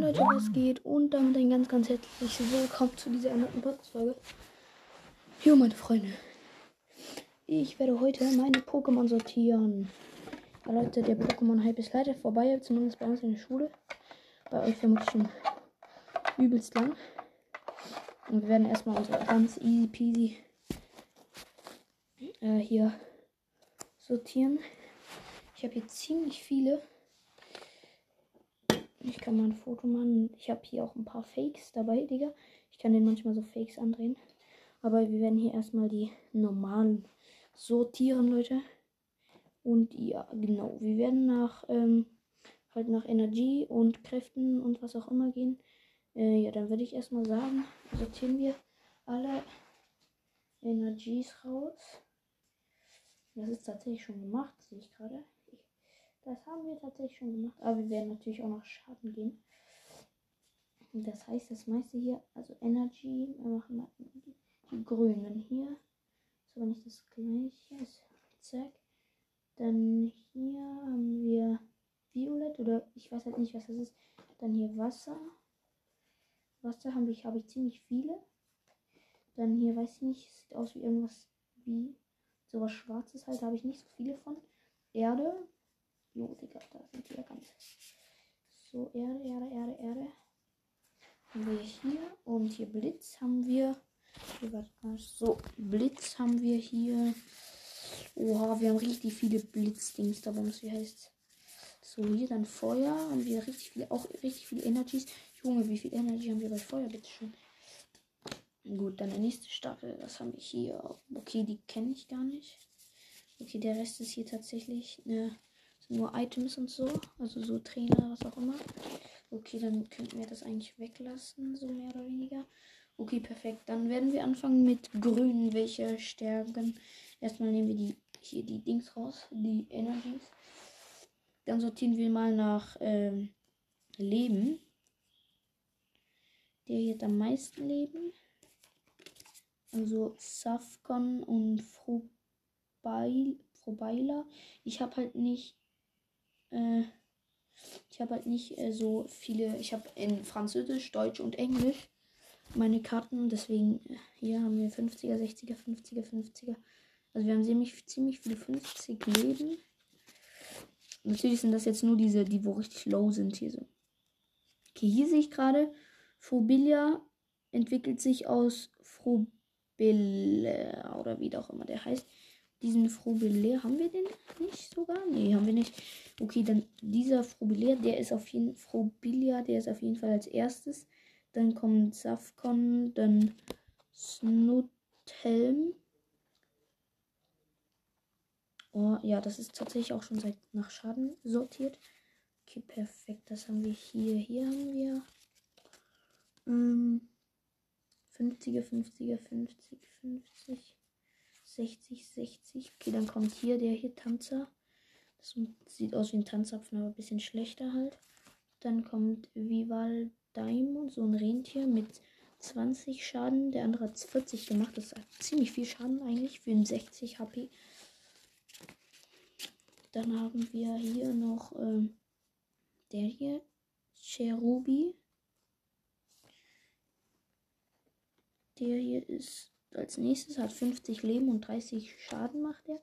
Leute, was geht? Und damit ein ganz, ganz herzliches Willkommen zu dieser erneuten Podcast-Folge. Jo, meine Freunde. Ich werde heute meine Pokémon sortieren. Ja, Leute, der Pokémon-Hype ist leider vorbei, zumindest bei uns in der Schule. Bei euch vermutlich schon übelst lang. Und wir werden erstmal unsere ganz easy peasy äh, hier sortieren. Ich habe hier ziemlich viele. Ich kann mal ein Foto machen. Ich habe hier auch ein paar Fakes dabei, Digga. Ich kann den manchmal so Fakes andrehen. Aber wir werden hier erstmal die normalen sortieren, Leute. Und ja, genau. Wir werden nach ähm, halt nach Energie und Kräften und was auch immer gehen. Äh, ja, dann würde ich erstmal sagen, sortieren wir alle Energies raus. Das ist tatsächlich schon gemacht, sehe ich gerade. Das haben wir tatsächlich schon gemacht. Aber wir werden natürlich auch noch Schaden gehen. Das heißt, das meiste hier, also Energy, wir machen mal die, grünen hier. Ist aber nicht das gleiche. Zack. Dann hier haben wir Violett oder ich weiß halt nicht, was das ist. Dann hier Wasser. Wasser habe ich, habe ich ziemlich viele. Dann hier weiß ich nicht, sieht aus wie irgendwas wie sowas Schwarzes halt, habe ich nicht so viele von. Erde, Jo, Digga, da sind die ja ganz. So, Erde, Erde, Erde, Erde. Haben wir hier. Und hier Blitz haben wir. Mal. So, Blitz haben wir hier. Oha, wir haben richtig viele Blitzdings da uns. Wie heißt So, hier dann Feuer. Haben wir richtig viele, auch richtig viele Energies. Junge, wie viel Energy haben wir bei Feuer, bitte schön. Gut, dann der nächste Staffel. Was haben wir hier? Okay, die kenne ich gar nicht. Okay, der Rest ist hier tatsächlich eine nur Items und so. Also so Trainer, was auch immer. Okay, dann könnten wir das eigentlich weglassen, so mehr oder weniger. Okay, perfekt. Dann werden wir anfangen mit grün, welche stärken. Erstmal nehmen wir die hier die Dings raus, die Energies. Dann sortieren wir mal nach ähm, Leben. Der hier hat am meisten Leben. Also Safcon und Frobaila. Ich habe halt nicht äh, ich habe halt nicht äh, so viele. Ich habe in Französisch, Deutsch und Englisch meine Karten. Deswegen äh, hier haben wir 50er, 60er, 50er, 50er. Also wir haben ziemlich, ziemlich viele 50 Leben. Natürlich sind das jetzt nur diese, die wo richtig low sind hier so. Okay, hier sehe ich gerade, Frobilia entwickelt sich aus Frobille oder wie auch immer der heißt. Diesen Frobelair, haben wir den nicht sogar? Nee, haben wir nicht. Okay, dann dieser Frobelair, der ist auf jeden Frobilia, der ist auf jeden Fall als erstes. Dann kommt Safcon, dann Snuthelm. Oh, ja, das ist tatsächlich auch schon seit nach Schaden sortiert. Okay, perfekt. Das haben wir hier. Hier haben wir ähm, 50er, 50er, 50, 50. 60, 60. Okay, dann kommt hier der hier Tanzer. Das sieht aus wie ein Tanzapfen, aber ein bisschen schlechter halt. Dann kommt Vival Daimon, so ein Rentier mit 20 Schaden. Der andere hat 40 gemacht. Das ist ziemlich viel Schaden eigentlich für einen 60 HP. Dann haben wir hier noch ähm, der hier, Cherubi. Der hier ist als nächstes hat 50 Leben und 30 Schaden macht er.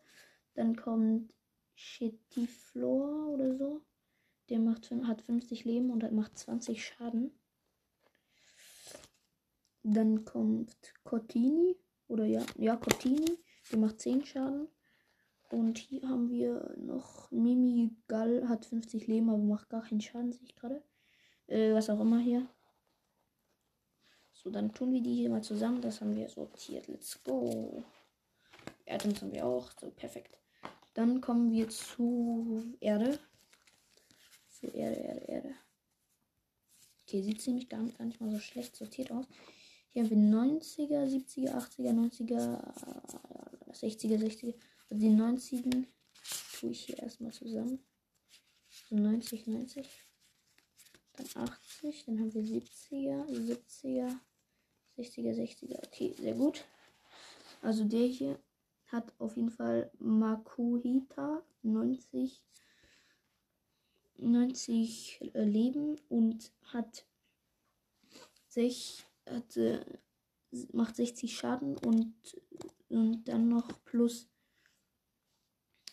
Dann kommt Chetiflor oder so. Der macht, hat 50 Leben und macht 20 Schaden. Dann kommt Cortini. Oder ja, ja, Cortini. Der macht 10 Schaden. Und hier haben wir noch Mimi Gall, hat 50 Leben, aber macht gar keinen Schaden, sehe ich gerade. Äh, was auch immer hier. So, dann tun wir die hier mal zusammen. Das haben wir sortiert. Let's go. Erdens haben wir auch. So, perfekt. Dann kommen wir zu Erde. Zu Erde, Erde, Erde. Okay, sieht ziemlich gar, gar nicht mal so schlecht sortiert aus. Hier haben wir 90er, 70er, 80er, 90er, 60er, 60er. Also die 90 tue ich hier erstmal zusammen. So 90, 90. Dann 80, dann haben wir 70er, 70er, 60er, 60er. Okay, sehr gut. Also der hier hat auf jeden Fall Makuhita 90, 90 Leben und hat sich, hat, äh, macht 60 Schaden und, und dann noch plus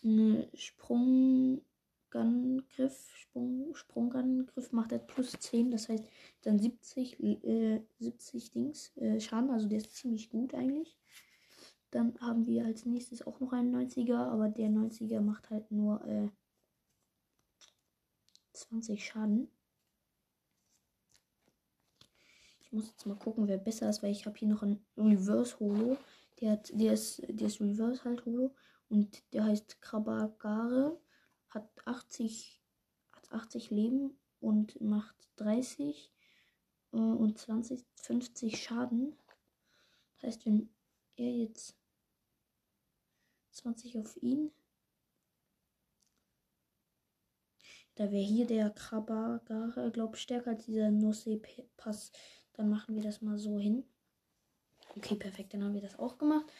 eine Sprung Sprungangriff, Sprung, Sprungangriff macht er plus 10, das heißt dann 70, äh, 70 Dings äh, Schaden, also der ist ziemlich gut eigentlich. Dann haben wir als nächstes auch noch einen 90er, aber der 90er macht halt nur äh, 20 Schaden. Ich muss jetzt mal gucken, wer besser ist, weil ich habe hier noch einen Reverse Holo. Der, hat, der, ist, der ist Reverse halt Holo und der heißt Krabagare hat 80, hat 80 Leben und macht 30 äh, und 20, 50 Schaden. Das heißt, wenn er jetzt 20 auf ihn, da wäre hier der Krabagare, glaube ich, stärker als dieser Nosse-Pass. Dann machen wir das mal so hin. Okay, perfekt, dann haben wir das auch gemacht.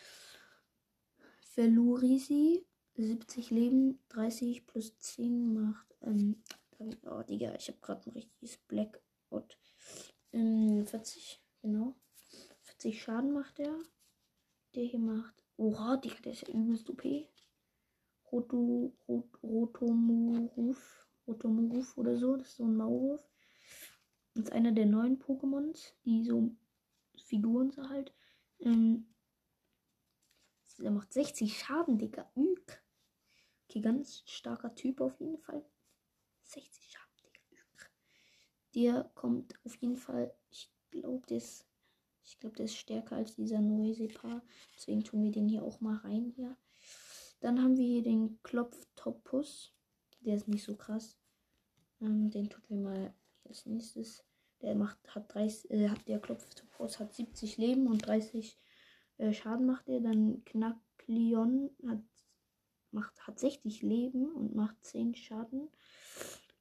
Velurisi 70 Leben, 30 plus 10 macht, ähm, oh Digga, ich habe gerade ein richtiges Blackout. Ähm, 40, genau. 40 Schaden macht er. Der hier macht, oha, Digga, der ist ja übelst OP. Roto, Rot, Rotomuruf, Rotomuruf oder so, das ist so ein Maulwurf. Das ist einer der neuen Pokémons, die so Figuren so halt. Ähm, der macht 60 Schaden, Digga. Ück. Okay, ganz starker Typ auf jeden Fall. 60 Schaden, Digga. Der kommt auf jeden Fall. Ich glaube, der ist. Ich glaube, der ist stärker als dieser Noisepar. Deswegen tun wir den hier auch mal rein hier. Dann haben wir hier den Klopftopus. Der ist nicht so krass. Ähm, den tun wir mal als nächstes. Der macht, hat 30, äh, der Klopftopus hat 70 Leben und 30 äh, Schaden macht er. Dann Knacklion hat macht, 60 Leben und macht 10 Schaden.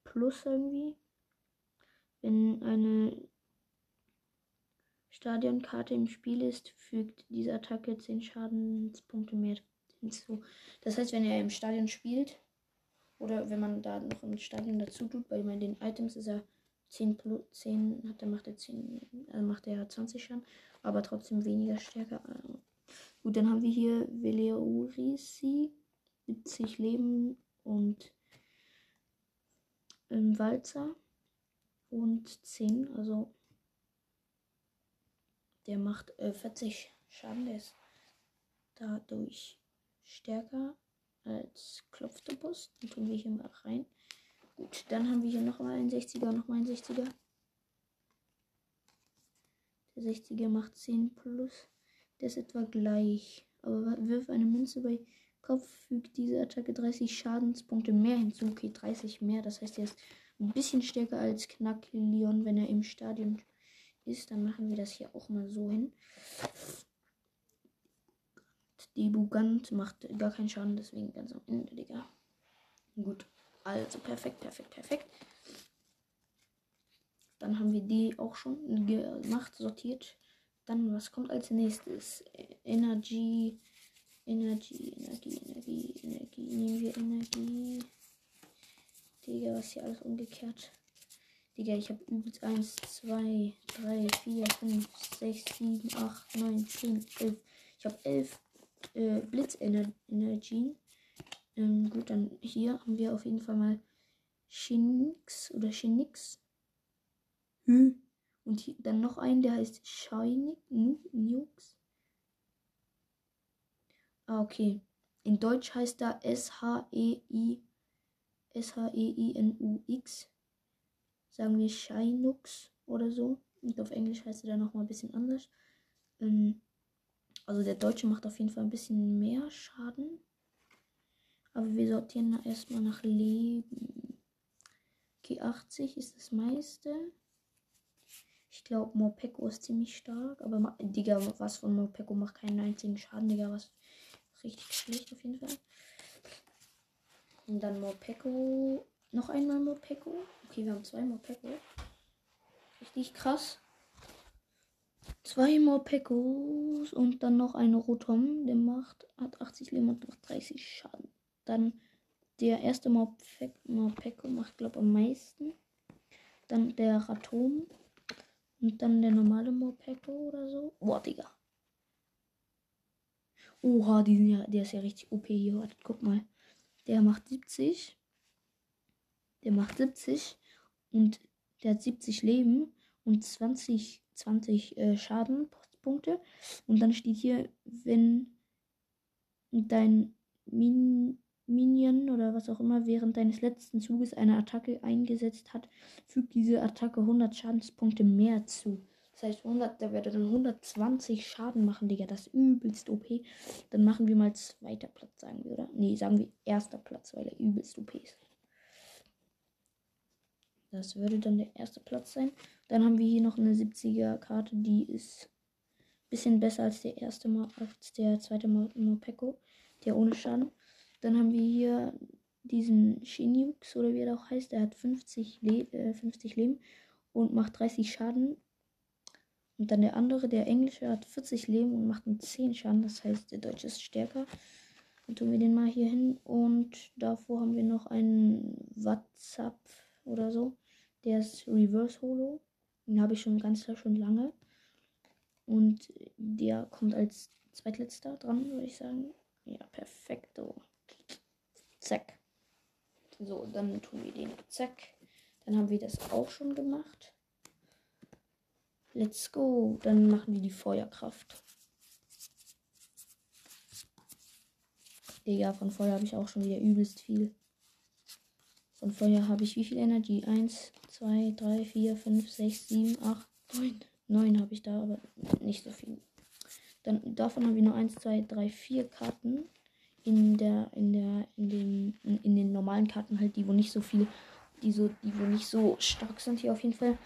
Plus irgendwie. Wenn eine Stadionkarte im Spiel ist, fügt diese Attacke 10 Schadenspunkte mehr hinzu. Das heißt, wenn er im Stadion spielt, oder wenn man da noch im Stadion dazu tut, bei den Items ist er 10 plus 10, hat, dann macht er 10, also macht er 20 Schaden, aber trotzdem weniger stärker. Gut, dann haben wir hier Veleurisi 70 Leben und im Walzer und 10. Also der macht äh, 40 Schaden. Der ist dadurch stärker als Klopftopus. Den tun wir hier mal rein. Gut, dann haben wir hier nochmal einen 60er, nochmal einen 60er. Der 60er macht 10 plus. Der ist etwa gleich. Aber wirf eine Münze bei Kopf fügt diese Attacke 30 Schadenspunkte mehr hinzu. Okay, 30 mehr. Das heißt, er ist ein bisschen stärker als Knackleon, wenn er im Stadion ist. Dann machen wir das hier auch mal so hin. Die Bugant macht gar keinen Schaden, deswegen ganz am Ende, Digga. Gut. Also perfekt, perfekt, perfekt. Dann haben wir die auch schon gemacht, sortiert. Dann, was kommt als nächstes? Energy. Energie, Energie, Energie, Energie. Nehmen wir Energie. Digga, was hier alles umgekehrt. Digga, ich habe übelst 1, 2, 3, 4, 5, 6, 7, 8, 9, 10, 11. Ich habe 11 äh, Blitzenergien. Ähm, gut, dann hier haben wir auf jeden Fall mal Shinix oder Shinix. Hm. Und hier, dann noch einen, der heißt Shiny Nukes. Ah, okay. In Deutsch heißt er S-H-E-I S-H-E-I-N-U-X. Sagen wir Shinux oder so. Und auf Englisch heißt er dann nochmal ein bisschen anders. Ähm, also der Deutsche macht auf jeden Fall ein bisschen mehr Schaden. Aber wir sortieren erstmal nach Leben. Okay, 80 ist das meiste. Ich glaube, Morpeko ist ziemlich stark. Aber, Digga, was von Morpeko macht keinen einzigen Schaden, Digga. Was richtig schlecht auf jeden Fall. Und dann Morpeko. Noch einmal Morpeko. Okay, wir haben zwei Morpeko. Richtig krass. Zwei Morpekos und dann noch eine Rotom. Der macht, hat 80 Leben und macht 30 Schaden. Dann der erste Morpeko macht, glaube am meisten. Dann der Ratom Und dann der normale Morpeko oder so. Boah, Digga. Oha, die sind ja, der ist ja richtig OP hier. Warte, guck mal. Der macht 70. Der macht 70. Und der hat 70 Leben und 20, 20 äh, Schadenpunkte. Und dann steht hier, wenn dein Min Minion oder was auch immer während deines letzten Zuges eine Attacke eingesetzt hat, fügt diese Attacke 100 Schadenspunkte mehr zu. Das heißt, 100, der werde dann 120 Schaden machen, Digga. Das ist übelst OP. Dann machen wir mal zweiter Platz, sagen wir, oder? Nee, sagen wir erster Platz, weil er übelst OP ist. Das würde dann der erste Platz sein. Dann haben wir hier noch eine 70er Karte, die ist ein bisschen besser als der erste Mal, als der zweite Mopeko, der ohne Schaden. Dann haben wir hier diesen Shinux oder wie er auch heißt. Der hat 50, Le äh, 50 Leben und macht 30 Schaden. Und dann der andere, der englische, hat 40 Leben und macht 10 Schaden. Das heißt, der deutsche ist stärker. Dann tun wir den mal hier hin. Und davor haben wir noch einen WhatsApp oder so. Der ist Reverse Holo. Den habe ich schon ganz schon lange. Und der kommt als zweitletzter dran, würde ich sagen. Ja, perfekto. Zack. So, dann tun wir den. Zack. Dann haben wir das auch schon gemacht. Let's go. Dann machen wir die Feuerkraft. Digga, von Feuer habe ich auch schon wieder übelst viel. Von Feuer habe ich wie viel Energie? 1, 2, 3, 4, 5, 6, 7, 8, 9. 9 habe ich da, aber nicht so viel. Dann davon haben wir nur 1, 2, 3, 4 Karten. In der, in der, in den, in den normalen Karten halt, die wo nicht so viel, die so, die wo nicht so stark sind hier auf jeden Fall.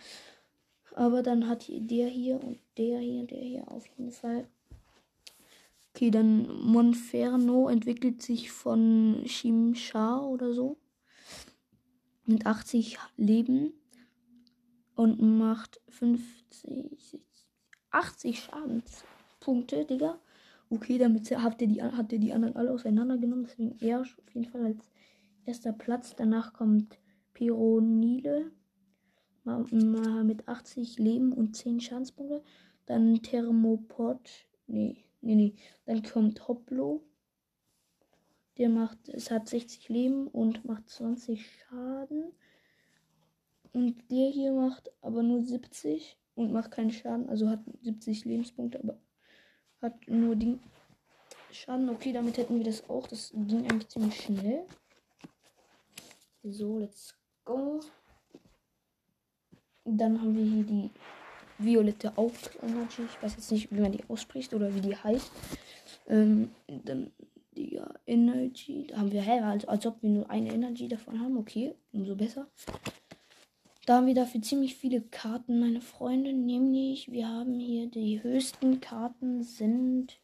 Aber dann hat der hier und der hier und der hier auf jeden Fall. Okay, dann Monferno entwickelt sich von Shimsha oder so mit 80 Leben und macht 50, 80 Schadenspunkte, Digga. Okay, damit habt ihr die, hat ihr die anderen alle auseinandergenommen. Deswegen er auf jeden Fall als erster Platz. Danach kommt Pironile mit 80 Leben und 10 Schadenspunkte. Dann Thermopod. Nee, nee, nee. Dann kommt Hoplo der macht, es hat 60 Leben und macht 20 Schaden. Und der hier macht aber nur 70 und macht keinen Schaden. Also hat 70 Lebenspunkte, aber hat nur den Schaden. Okay, damit hätten wir das auch. Das ging eigentlich ziemlich schnell. So, let's go. Dann haben wir hier die violette Auge Energy. Ich weiß jetzt nicht, wie man die ausspricht oder wie die heißt. Ähm, dann Digga, Energy. Da haben wir, hä, als, als ob wir nur eine Energy davon haben. Okay, umso besser. Da haben wir dafür ziemlich viele Karten, meine Freunde. Nämlich, wir haben hier die höchsten Karten sind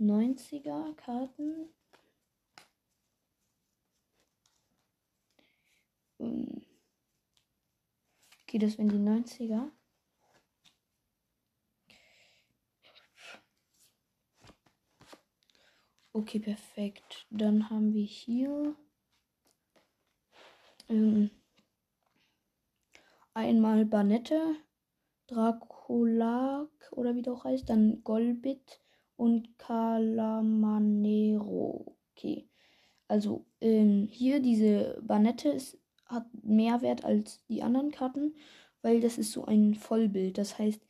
90er Karten. Ähm, okay, das sind die 90er. Okay, perfekt. Dann haben wir hier ähm, einmal Banette, Draculak oder wie das heißt, dann Golbit und Calamanero. Okay. Also ähm, hier diese Banette ist, hat mehr Wert als die anderen Karten, weil das ist so ein Vollbild. Das heißt,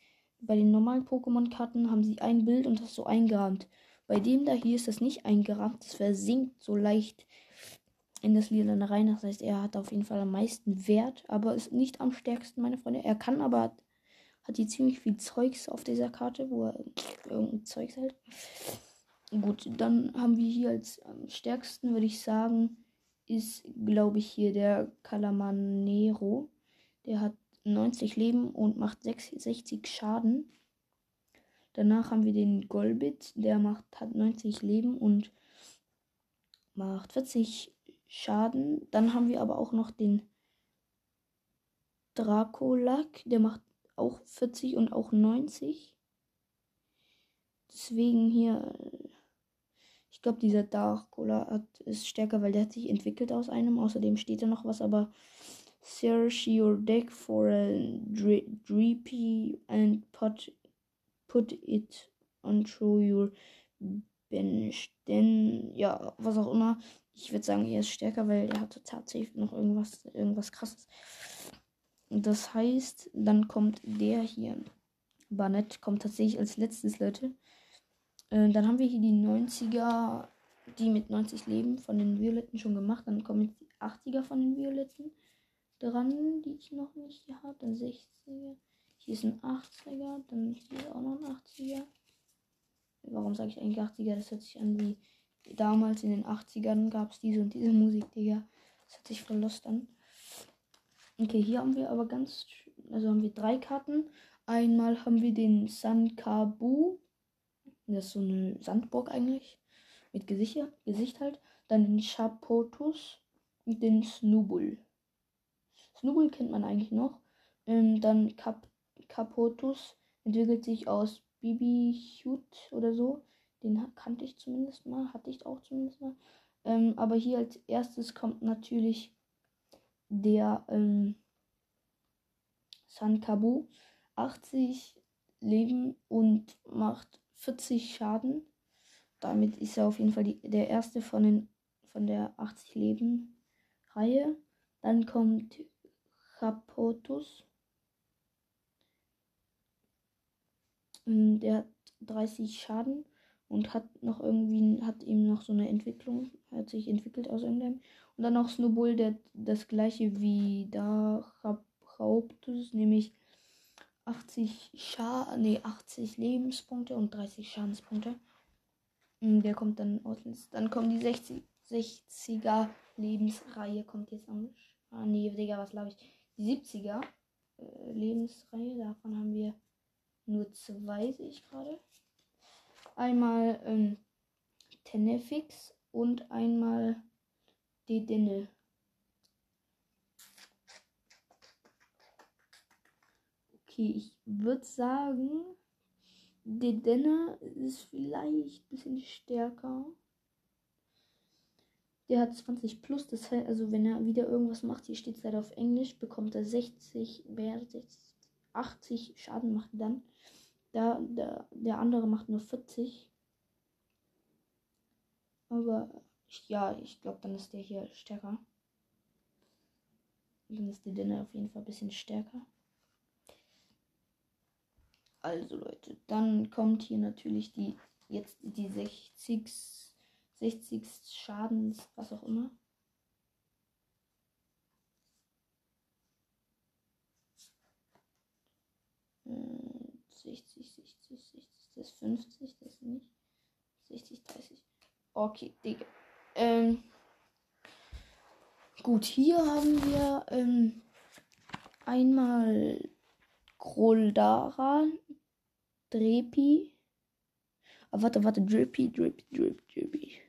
bei den normalen Pokémon-Karten haben sie ein Bild und das so eingerahmt. Bei dem da hier ist das nicht eingerahmt. Das versinkt so leicht in das Lila rein. Das heißt, er hat auf jeden Fall am meisten Wert, aber ist nicht am stärksten, meine Freunde. Er kann aber, hat hier ziemlich viel Zeugs auf dieser Karte, wo er irgendein Zeugs hält. Gut, dann haben wir hier als am stärksten, würde ich sagen, ist, glaube ich, hier der Calamanero. Der hat 90 Leben und macht 60 Schaden. Danach haben wir den Golbit, der macht, hat 90 Leben und macht 40 Schaden. Dann haben wir aber auch noch den Dracolak, der macht auch 40 und auch 90. Deswegen hier, ich glaube, dieser Dracola ist stärker, weil der hat sich entwickelt aus einem. Außerdem steht da noch was, aber Search your deck for a Dreepy and put, put it onto your bench. Denn, ja, was auch immer. Ich würde sagen, er ist stärker, weil er hatte tatsächlich noch irgendwas, irgendwas krasses. Das heißt, dann kommt der hier. Barnett kommt tatsächlich als letztes, Leute. Äh, dann haben wir hier die 90er, die mit 90 Leben von den Violetten schon gemacht. Dann kommen jetzt die 80er von den Violetten dran, die ich noch nicht hier habe. Dann 60er. Hier ist ein 80er. Dann hier auch noch ein 80er. Warum sage ich eigentlich 80er? Das hört sich an wie damals in den 80ern gab es diese und diese Musik, Digga. Das hört sich voll lost an. Okay, hier haben wir aber ganz, also haben wir drei Karten. Einmal haben wir den Sankabu. Das ist so eine Sandburg eigentlich. Mit Gesicht, Gesicht halt. Dann den Chapotus und den Snubul. Snubul kennt man eigentlich noch. Ähm, dann Cap Capotus entwickelt sich aus Bibi Hut oder so. Den kannte ich zumindest mal. Hatte ich auch zumindest mal. Ähm, aber hier als erstes kommt natürlich der ähm, Sankabu. 80 Leben und macht 40 Schaden. Damit ist er auf jeden Fall die, der erste von, den, von der 80 Leben Reihe. Dann kommt Chapotus. Ähm, der hat 30 Schaden und hat noch irgendwie, hat ihm noch so eine Entwicklung, hat sich entwickelt aus irgendeinem. Und dann noch Snowball, der das gleiche wie da Chapotus, nämlich 80 Scha nee, 80 Lebenspunkte und 30 Schadenspunkte. Der kommt dann aus. Dann kommen die 60, 60er Lebensreihe kommt jetzt an. Ah nee, Digga, was glaube ich? Die 70er äh, Lebensreihe, davon haben wir nur zwei, sehe ich gerade. Einmal ähm, Tenefix und einmal Dedenne. Okay, ich würde sagen, der Denner ist vielleicht ein bisschen stärker. Der hat 20 plus, das heißt, also wenn er wieder irgendwas macht, hier steht es leider auf Englisch, bekommt er 60, mehr 60, 80 Schaden macht er dann. Da, der, der andere macht nur 40. Aber ja, ich glaube, dann ist der hier stärker. Dann ist der Dinner auf jeden Fall ein bisschen stärker. Also Leute, dann kommt hier natürlich die jetzt die 60 60 Schadens, was auch immer. Äh, 60, 60, 60, das ist 50, das nicht. 60, 30. Okay, Digga. Ähm, gut, hier haben wir ähm, einmal Groldara, Drepi. Ah, warte, warte, Drippy, Drippy, Drippy, Drippy.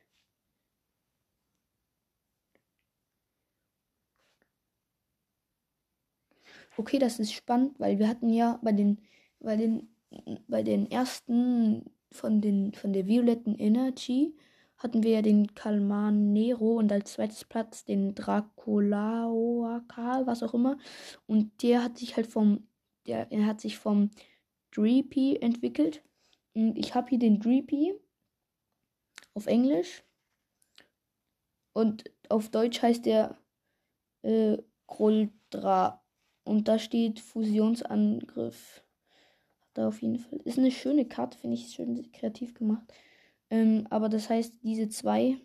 Okay, das ist spannend, weil wir hatten ja bei den, bei den, bei den ersten von den, von der violetten Energy hatten wir ja den Kalman Nero und als zweites Platz den Draculaoakal, was auch immer. Und der hat sich halt vom, der, er hat sich vom Dreepy entwickelt. Und ich habe hier den Dreepy auf Englisch. Und auf Deutsch heißt der äh, Groldra. Und da steht Fusionsangriff. Hat auf jeden Fall. Ist eine schöne Karte, finde ich schön kreativ gemacht. Ähm, aber das heißt, diese zwei,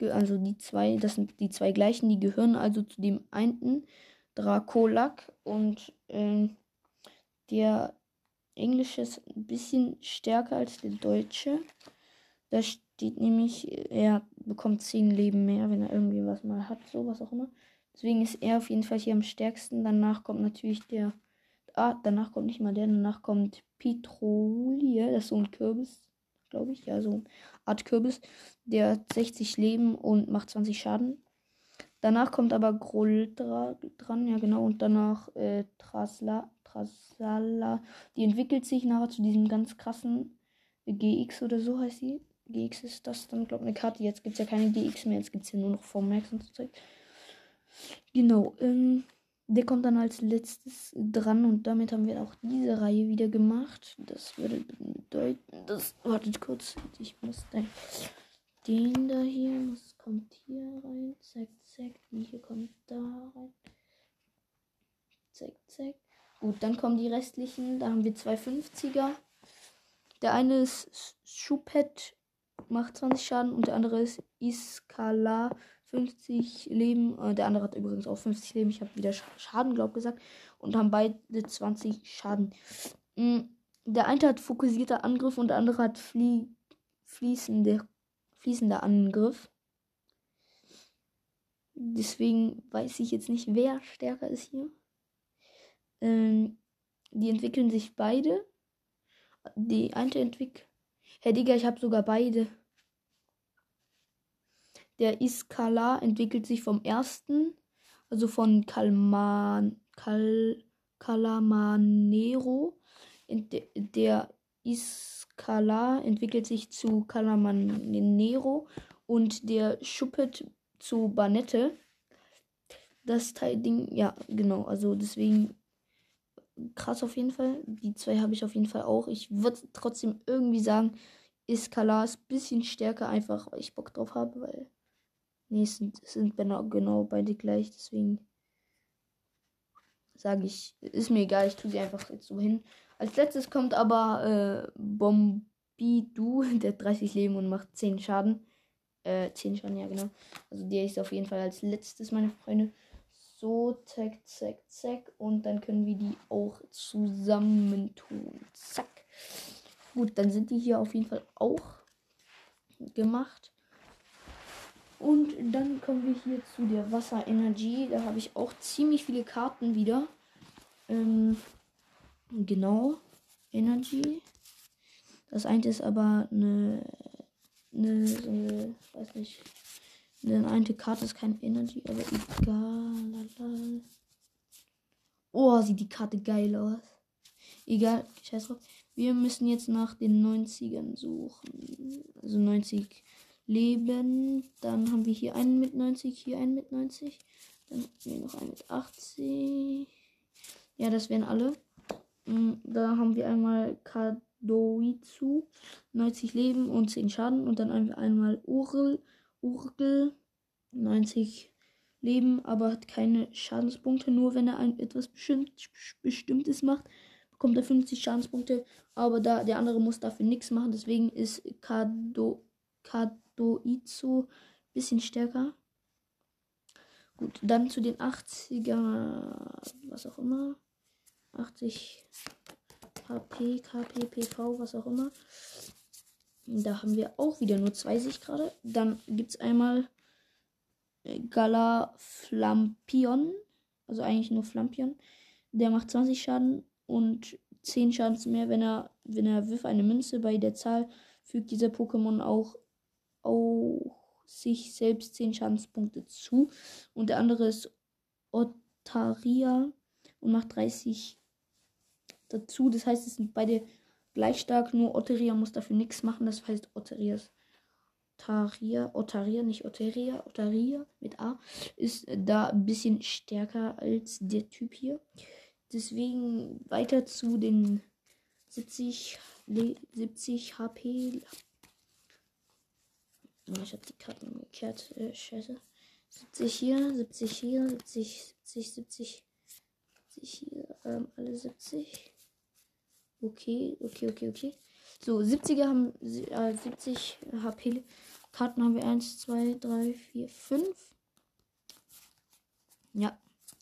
also die zwei, das sind die zwei gleichen, die gehören also zu dem einen Dracolak und ähm, der Englische ist ein bisschen stärker als der Deutsche. Da steht nämlich, er bekommt 10 Leben mehr, wenn er irgendwie was mal hat, so was auch immer. Deswegen ist er auf jeden Fall hier am stärksten. Danach kommt natürlich der. Ah, danach kommt nicht mal der, danach kommt Petrolie, das ist so ein Kürbis, glaube ich. Ja, so eine Art Kürbis. Der hat 60 Leben und macht 20 Schaden. Danach kommt aber Groll dran, ja genau. Und danach äh, Trasla, Trasala. Die entwickelt sich nachher zu diesem ganz krassen GX oder so heißt sie. GX ist das dann, glaube ich, eine Karte. Jetzt gibt es ja keine GX mehr. Jetzt gibt es ja nur noch Vormerks und so Zeug. Genau, ähm, der kommt dann als letztes dran und damit haben wir auch diese Reihe wieder gemacht. Das würde bedeuten, dass. Wartet kurz, ich muss dann. Den da hier, was kommt hier rein? Zack, zack. Die hier kommt da rein. Zack, zack. Gut, dann kommen die restlichen. Da haben wir zwei 50er. Der eine ist Schupet, macht 20 Schaden und der andere ist Iskala 50 Leben. Äh, der andere hat übrigens auch 50 Leben. Ich habe wieder Schaden, glaub gesagt. Und haben beide 20 Schaden. Mhm. Der eine hat fokussierter Angriff und der andere hat flie fließende, fließender Angriff. Deswegen weiß ich jetzt nicht, wer stärker ist hier. Ähm, die entwickeln sich beide. Die eine entwickelt. Herr Digga, ich habe sogar beide. Der Iskala entwickelt sich vom ersten, also von Kalman, Kal, Calamanero. Der Iskala entwickelt sich zu Calamanero und der Schuppet zu Banette. Das Teil Ding, ja, genau, also deswegen krass auf jeden Fall. Die zwei habe ich auf jeden Fall auch. Ich würde trotzdem irgendwie sagen, ist ein bisschen stärker, einfach weil ich Bock drauf habe, weil Nee, es sind, sind genau, beide gleich, deswegen sage ich, ist mir egal, ich tue sie einfach jetzt so hin. Als letztes kommt aber äh, Bombidou, der hat 30 Leben und macht 10 Schaden. Äh, 10 Schaden, ja genau. Also der ist auf jeden Fall als letztes, meine Freunde. So, zack, zack, zack. Und dann können wir die auch zusammentun. Zack. Gut, dann sind die hier auf jeden Fall auch gemacht. Und dann kommen wir hier zu der Wasserenergie. Da habe ich auch ziemlich viele Karten wieder. Ähm, genau. Energy. Das eine ist aber eine, eine, eine weiß nicht. Eine eine Karte ist kein Energy, aber egal. Oh, sieht die Karte geil aus. Egal, scheiß drauf. Wir müssen jetzt nach den 90ern suchen. Also 90 Leben. Dann haben wir hier einen mit 90, hier einen mit 90. Dann haben wir noch einen mit 80. Ja, das wären alle. Mm, da haben wir einmal Kadoizu, 90 Leben und 10 Schaden. Und dann haben wir einmal Url, Urgel, 90 Leben, aber hat keine Schadenspunkte. Nur wenn er ein etwas bestimmt, Bestimmtes macht, bekommt er 50 Schadenspunkte. Aber da der andere muss dafür nichts machen. Deswegen ist Kado, Kado Doizu bisschen stärker. Gut, dann zu den 80er, was auch immer. 80 HP, KP, PV, was auch immer. Da haben wir auch wieder nur zwei sich gerade. Dann gibt es einmal äh, Gala Flampion. Also eigentlich nur Flampion. Der macht 20 Schaden und 10 Schaden mehr, wenn er, wenn er wirft eine Münze. Bei der Zahl fügt dieser Pokémon auch auch sich selbst 10 Schadenspunkte zu. Und der andere ist Otaria und macht 30 dazu. Das heißt, es sind beide gleich stark, nur Otaria muss dafür nichts machen. Das heißt, Otarias Otaria, Otaria, nicht Otaria, Otaria mit A, ist da ein bisschen stärker als der Typ hier. Deswegen weiter zu den 70, 70 HP ich habe die Karten umgekehrt. Äh, scheiße. 70 hier, 70 hier, 70, 70, 70, 70 hier, ähm, alle 70. Okay, okay, okay, okay. So, 70er haben äh, 70 HP. Karten haben wir 1, 2, 3, 4, 5. Ja,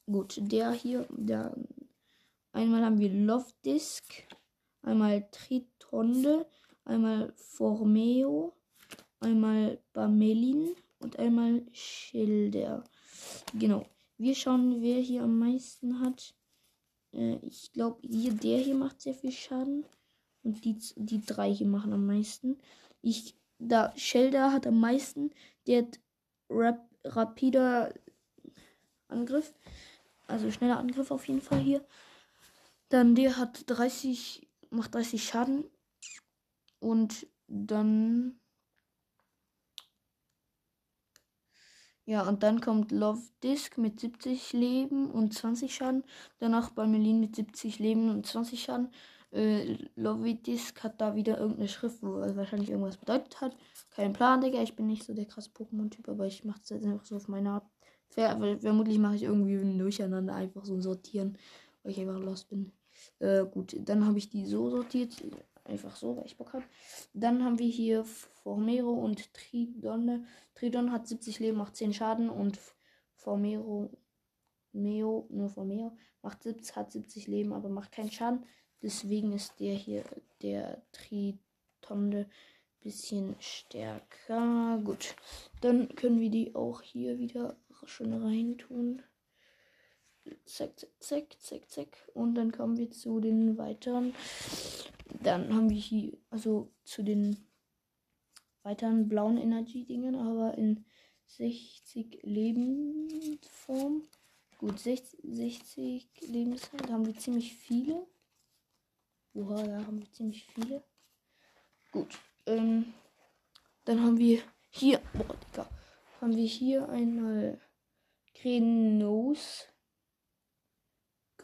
gut. Der hier, der. Einmal haben wir Love Disc, einmal Tritonde, einmal Formeo, einmal Bamelin und einmal Schilder. Genau. Wir schauen, wer hier am meisten hat. Äh, ich glaube, hier der hier macht sehr viel Schaden. Und die, die drei hier machen am meisten. Ich, da Schilder hat am meisten. Der hat Rap, rapider Angriff. Also schneller Angriff auf jeden Fall hier. Dann der hat 30, macht 30 Schaden. Und dann Ja, und dann kommt Love Disc mit 70 Leben und 20 Schaden. Danach Balmelin mit 70 Leben und 20 Schaden. Äh, Love Disc hat da wieder irgendeine Schrift, wo er wahrscheinlich irgendwas bedeutet hat. Kein Plan, Digga. Ich bin nicht so der krasse Pokémon-Typ, aber ich mache es jetzt einfach so auf meine Art. Ver vermutlich mache ich irgendwie ein Durcheinander, einfach so sortieren, weil ich einfach lost bin. Äh, gut, dann habe ich die so sortiert. Einfach so, weil ich Bock habe. Dann haben wir hier Formero und Tridonne. Tridon hat 70 Leben, macht 10 Schaden und Formero, Meo, nur Formero, macht 70, hat 70 Leben, aber macht keinen Schaden. Deswegen ist der hier, der Tritonde, bisschen stärker. Gut, dann können wir die auch hier wieder schön reintun. Zack, zack, zack, zack, zack. Und dann kommen wir zu den weiteren. Dann haben wir hier, also zu den weiteren blauen Energy-Dingen, aber in 60 Lebensform. Gut, 60, 60 Lebenszeit haben wir ziemlich viele. Oha, da haben wir ziemlich viele. Gut, ähm, dann haben wir hier, boah, Digga, haben wir hier einmal Grenos.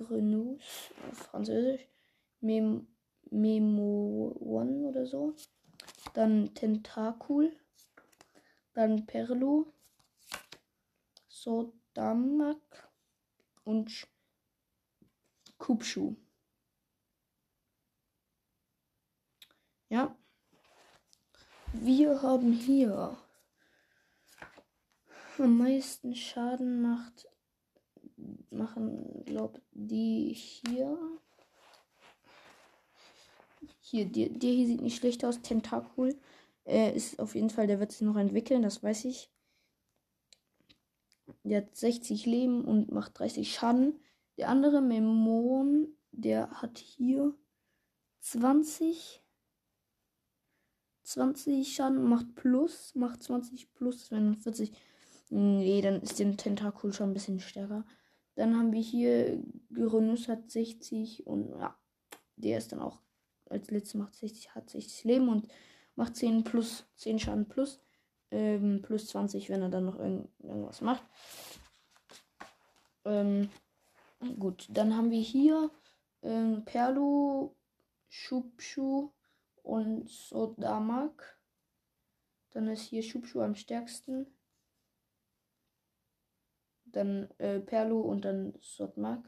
Grenos auf Französisch. Mem Memo One oder so. Dann Tentakul. Dann Perlo. Sodamak. Und Kupschu. Ja. Wir haben hier am meisten Schaden macht machen, glaube die hier. Hier, der, der hier sieht nicht schlecht aus. Tentakul äh, ist auf jeden Fall, der wird sich noch entwickeln, das weiß ich. Der hat 60 Leben und macht 30 Schaden. Der andere Memon, der hat hier 20. 20 Schaden, macht plus, macht 20 plus, wenn 40. Nee, dann ist der Tentakul schon ein bisschen stärker. Dann haben wir hier Geronus hat 60 und ja, der ist dann auch als letztes macht 60, hat 60 Leben und macht 10 plus, 10 Schaden plus. Ähm, plus 20, wenn er dann noch irgend, irgendwas macht. Ähm, gut, dann haben wir hier ähm, Perlo, Schubschu und Sodamak. Dann ist hier Schubschu am stärksten. Dann äh, Perlo und dann Sotmak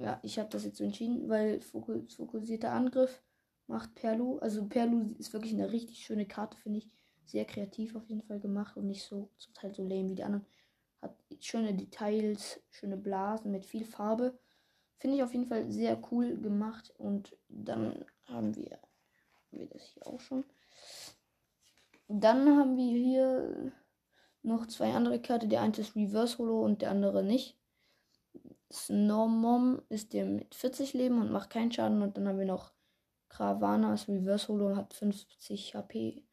ja, ich habe das jetzt so entschieden, weil fokus fokussierter Angriff macht Perlu. Also Perlu ist wirklich eine richtig schöne Karte, finde ich. Sehr kreativ auf jeden Fall gemacht und nicht so zum Teil so lame wie die anderen. Hat schöne Details, schöne Blasen mit viel Farbe. Finde ich auf jeden Fall sehr cool gemacht. Und dann haben wir, haben wir das hier auch schon. Dann haben wir hier noch zwei andere Karten. Der eine ist Reverse Holo und der andere nicht. Snormom ist der mit 40 Leben und macht keinen Schaden. Und dann haben wir noch Gravana, ist Reverse Holo und hat 50 HP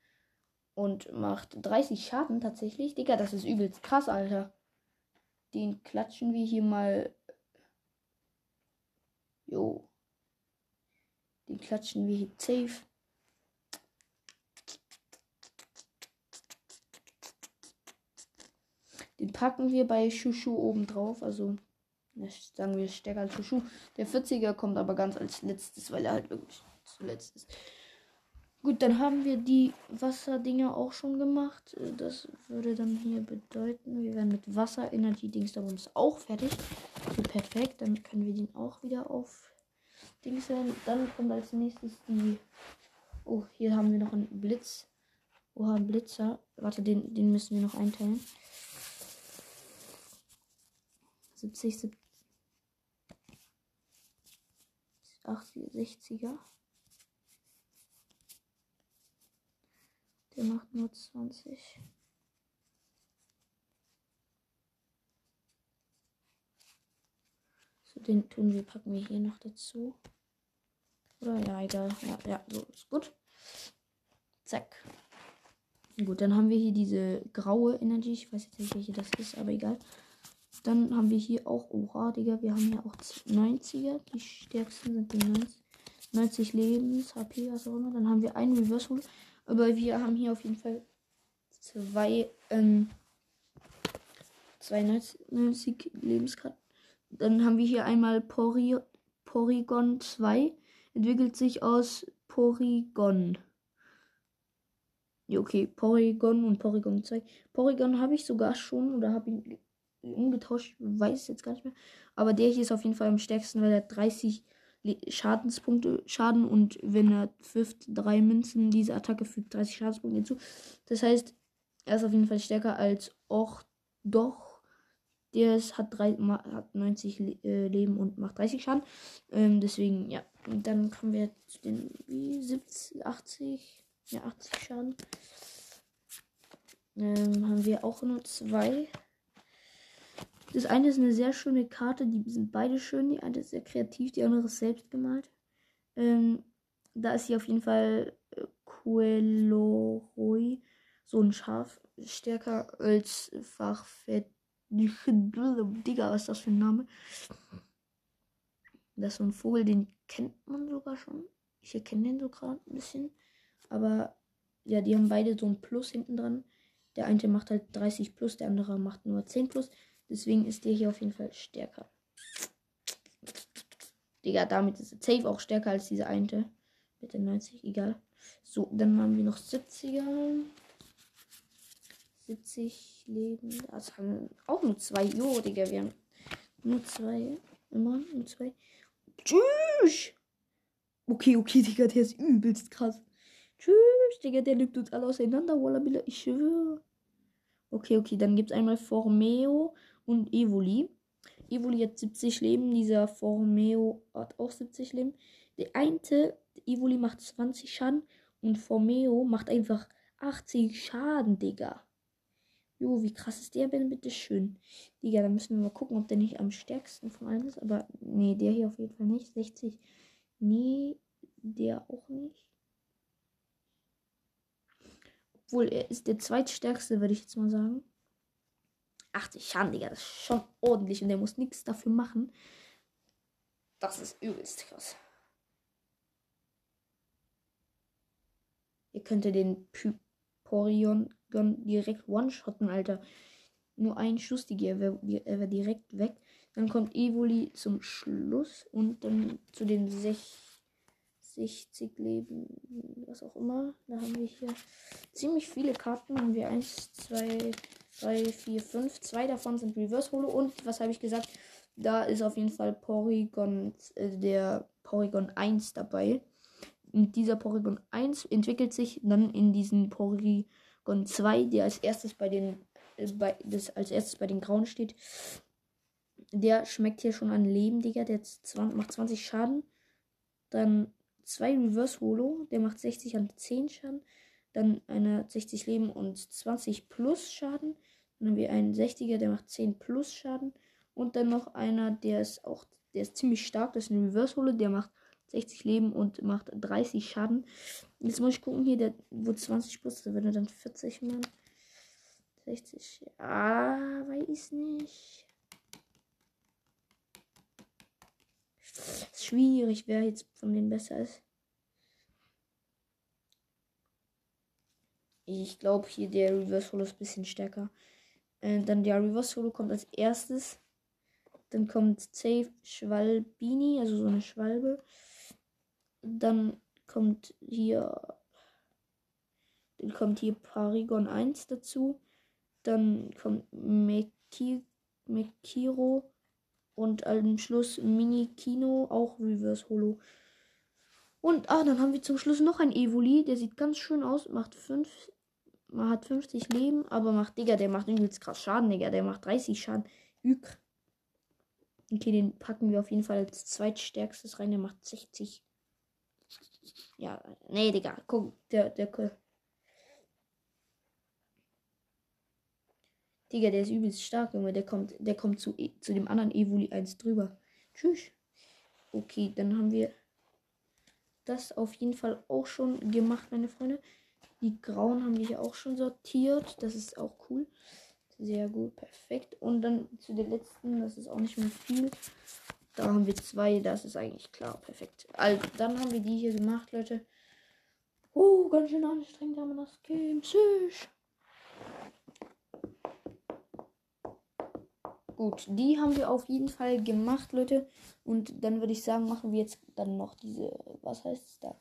und macht 30 Schaden tatsächlich. Digga, das ist übelst krass, Alter. Den klatschen wir hier mal. Jo. Den klatschen wir hier safe. Den packen wir bei Shushu oben drauf. Also sagen wir stärker als Schuh. Der 40er kommt aber ganz als letztes, weil er halt wirklich zuletzt ist. Gut, dann haben wir die Wasserdinger auch schon gemacht. Das würde dann hier bedeuten, wir werden mit Wasser Energy Dings da uns auch fertig. So perfekt, dann können wir den auch wieder auf Dings sein. Dann kommt als nächstes die Oh, hier haben wir noch einen Blitz. Oha, ein Blitzer. Warte, den, den müssen wir noch einteilen. 70, 70. 80, 60er. Der macht nur 20. So, den tun wir, packen wir hier noch dazu. Oder ja, egal. Ja, ja, so ist gut. Zack. Gut, dann haben wir hier diese graue Energy. Ich weiß jetzt nicht, welche das ist, aber egal. Dann haben wir hier auch Oha, Digga. Wir haben hier auch 90er. Die stärksten sind die 90, 90 Lebens, HP, was auch immer. Dann haben wir einen Reverse Holo. Aber wir haben hier auf jeden Fall zwei, ähm, 92 Lebenskarten. Dann haben wir hier einmal Pori Porygon 2. Entwickelt sich aus Porygon. Ja, okay, Porygon und Porygon 2. Porygon habe ich sogar schon oder habe ihn umgetauscht, weiß jetzt gar nicht mehr. Aber der hier ist auf jeden Fall am stärksten, weil er 30 Schadenspunkte Schaden und wenn er wirft drei Münzen, diese Attacke fügt 30 Schadenspunkte hinzu. Das heißt, er ist auf jeden Fall stärker als Och doch. Der ist, hat, drei, hat 90 äh, Leben und macht 30 Schaden. Ähm, deswegen, ja. Und dann kommen wir zu den wie 70, 80. Ja, 80 Schaden. Ähm, haben wir auch nur zwei. Das eine ist eine sehr schöne Karte, die sind beide schön. Die eine ist sehr kreativ, die andere ist selbst gemalt. Ähm, da ist sie auf jeden Fall äh, Queloroi, so ein Schaf, stärker als Fachfett. Digga, was ist das für ein Name? Das ist so ein Vogel, den kennt man sogar schon. Ich erkenne den so gerade ein bisschen. Aber ja, die haben beide so ein Plus hinten dran. Der eine macht halt 30 plus, der andere macht nur 10 plus. Deswegen ist der hier auf jeden Fall stärker. Digga, damit ist der Safe auch stärker als diese eine. Mit den 90, egal. So, dann haben wir noch 70er. 70 Leben. Das haben auch nur zwei. Jo, Digga, wir haben nur zwei. Immer nur zwei. Tschüss! Okay, okay, Digga, der ist übelst krass. Tschüss, Digga, der nimmt uns alle auseinander. Wallabilla, ich schwöre. Okay, okay, dann gibt es einmal Formeo und Evoli. Evoli hat 70 Leben, dieser Formeo hat auch 70 Leben. Der eine, Evoli macht 20 Schaden und Formeo macht einfach 80 Schaden, Digga. Jo, wie krass ist der denn bitte schön? Digga, da müssen wir mal gucken, ob der nicht am stärksten von allen ist. Aber nee, der hier auf jeden Fall nicht. 60. Nee, der auch nicht. Obwohl, er ist der zweitstärkste, würde ich jetzt mal sagen. 80 Schaden, Digga, das ist schon ordentlich und der muss nichts dafür machen. Das ist übelst krass. Ihr könnt den Pyporion direkt one-shotten, Alter. Nur ein Schuss, Digga, er wäre wär direkt weg. Dann kommt Evoli zum Schluss und dann zu den 60 Leben, was auch immer. Da haben wir hier ziemlich viele Karten. Haben wir 1, 2, 3, 4, 5. Zwei davon sind Reverse Holo. Und was habe ich gesagt? Da ist auf jeden Fall Porygon, äh, der Porygon 1 dabei. Und dieser Porygon 1 entwickelt sich dann in diesen Porygon 2, der als erstes bei den, äh, bei, das als erstes bei den Grauen steht. Der schmeckt hier schon an Leben, Digga. Der 20, macht 20 Schaden. Dann zwei Reverse Holo, der macht 60 an 10 Schaden. Dann einer 60 Leben und 20 plus Schaden. Dann haben wir einen 60er, der macht 10 plus Schaden. Und dann noch einer, der ist auch, der ist ziemlich stark, das ist ein Reverse Holo, der macht 60 Leben und macht 30 Schaden. Jetzt muss ich gucken, hier, der wo 20 plus, da würde dann 40 Mann. 60, ah, weiß nicht. Ist schwierig, wer jetzt von denen besser ist. Ich glaube hier der Reverse Holo ist ein bisschen stärker. Äh, dann der Reverse Holo kommt als erstes. Dann kommt Safe Schwalbini, also so eine Schwalbe. Dann kommt hier. Dann kommt hier Paragon 1 dazu. Dann kommt Meki, Mekiro. Und am Schluss Mini Kino, auch Reverse Holo. Und ah, dann haben wir zum Schluss noch ein Evoli. Der sieht ganz schön aus. Macht 5 man hat 50 Leben, aber macht, Digga, der macht übelst krass Schaden, Digga. Der macht 30 Schaden. Ük. Okay, den packen wir auf jeden Fall als zweitstärkstes rein. Der macht 60. Ja, nee, Digga. Guck, der, der. Digga, der ist übelst stark, Junge. Der kommt, der kommt zu, e, zu dem anderen Evoli 1 drüber. Tschüss. Okay, dann haben wir das auf jeden Fall auch schon gemacht, meine Freunde. Die grauen haben wir auch schon sortiert. Das ist auch cool. Sehr gut, perfekt. Und dann zu der letzten, das ist auch nicht mehr viel. Da haben wir zwei, das ist eigentlich klar, perfekt. Also, dann haben wir die hier gemacht, Leute. Oh, ganz schön anstrengend haben wir das Game. Tschüss. Gut, die haben wir auf jeden Fall gemacht, Leute. Und dann würde ich sagen, machen wir jetzt dann noch diese, was heißt es da?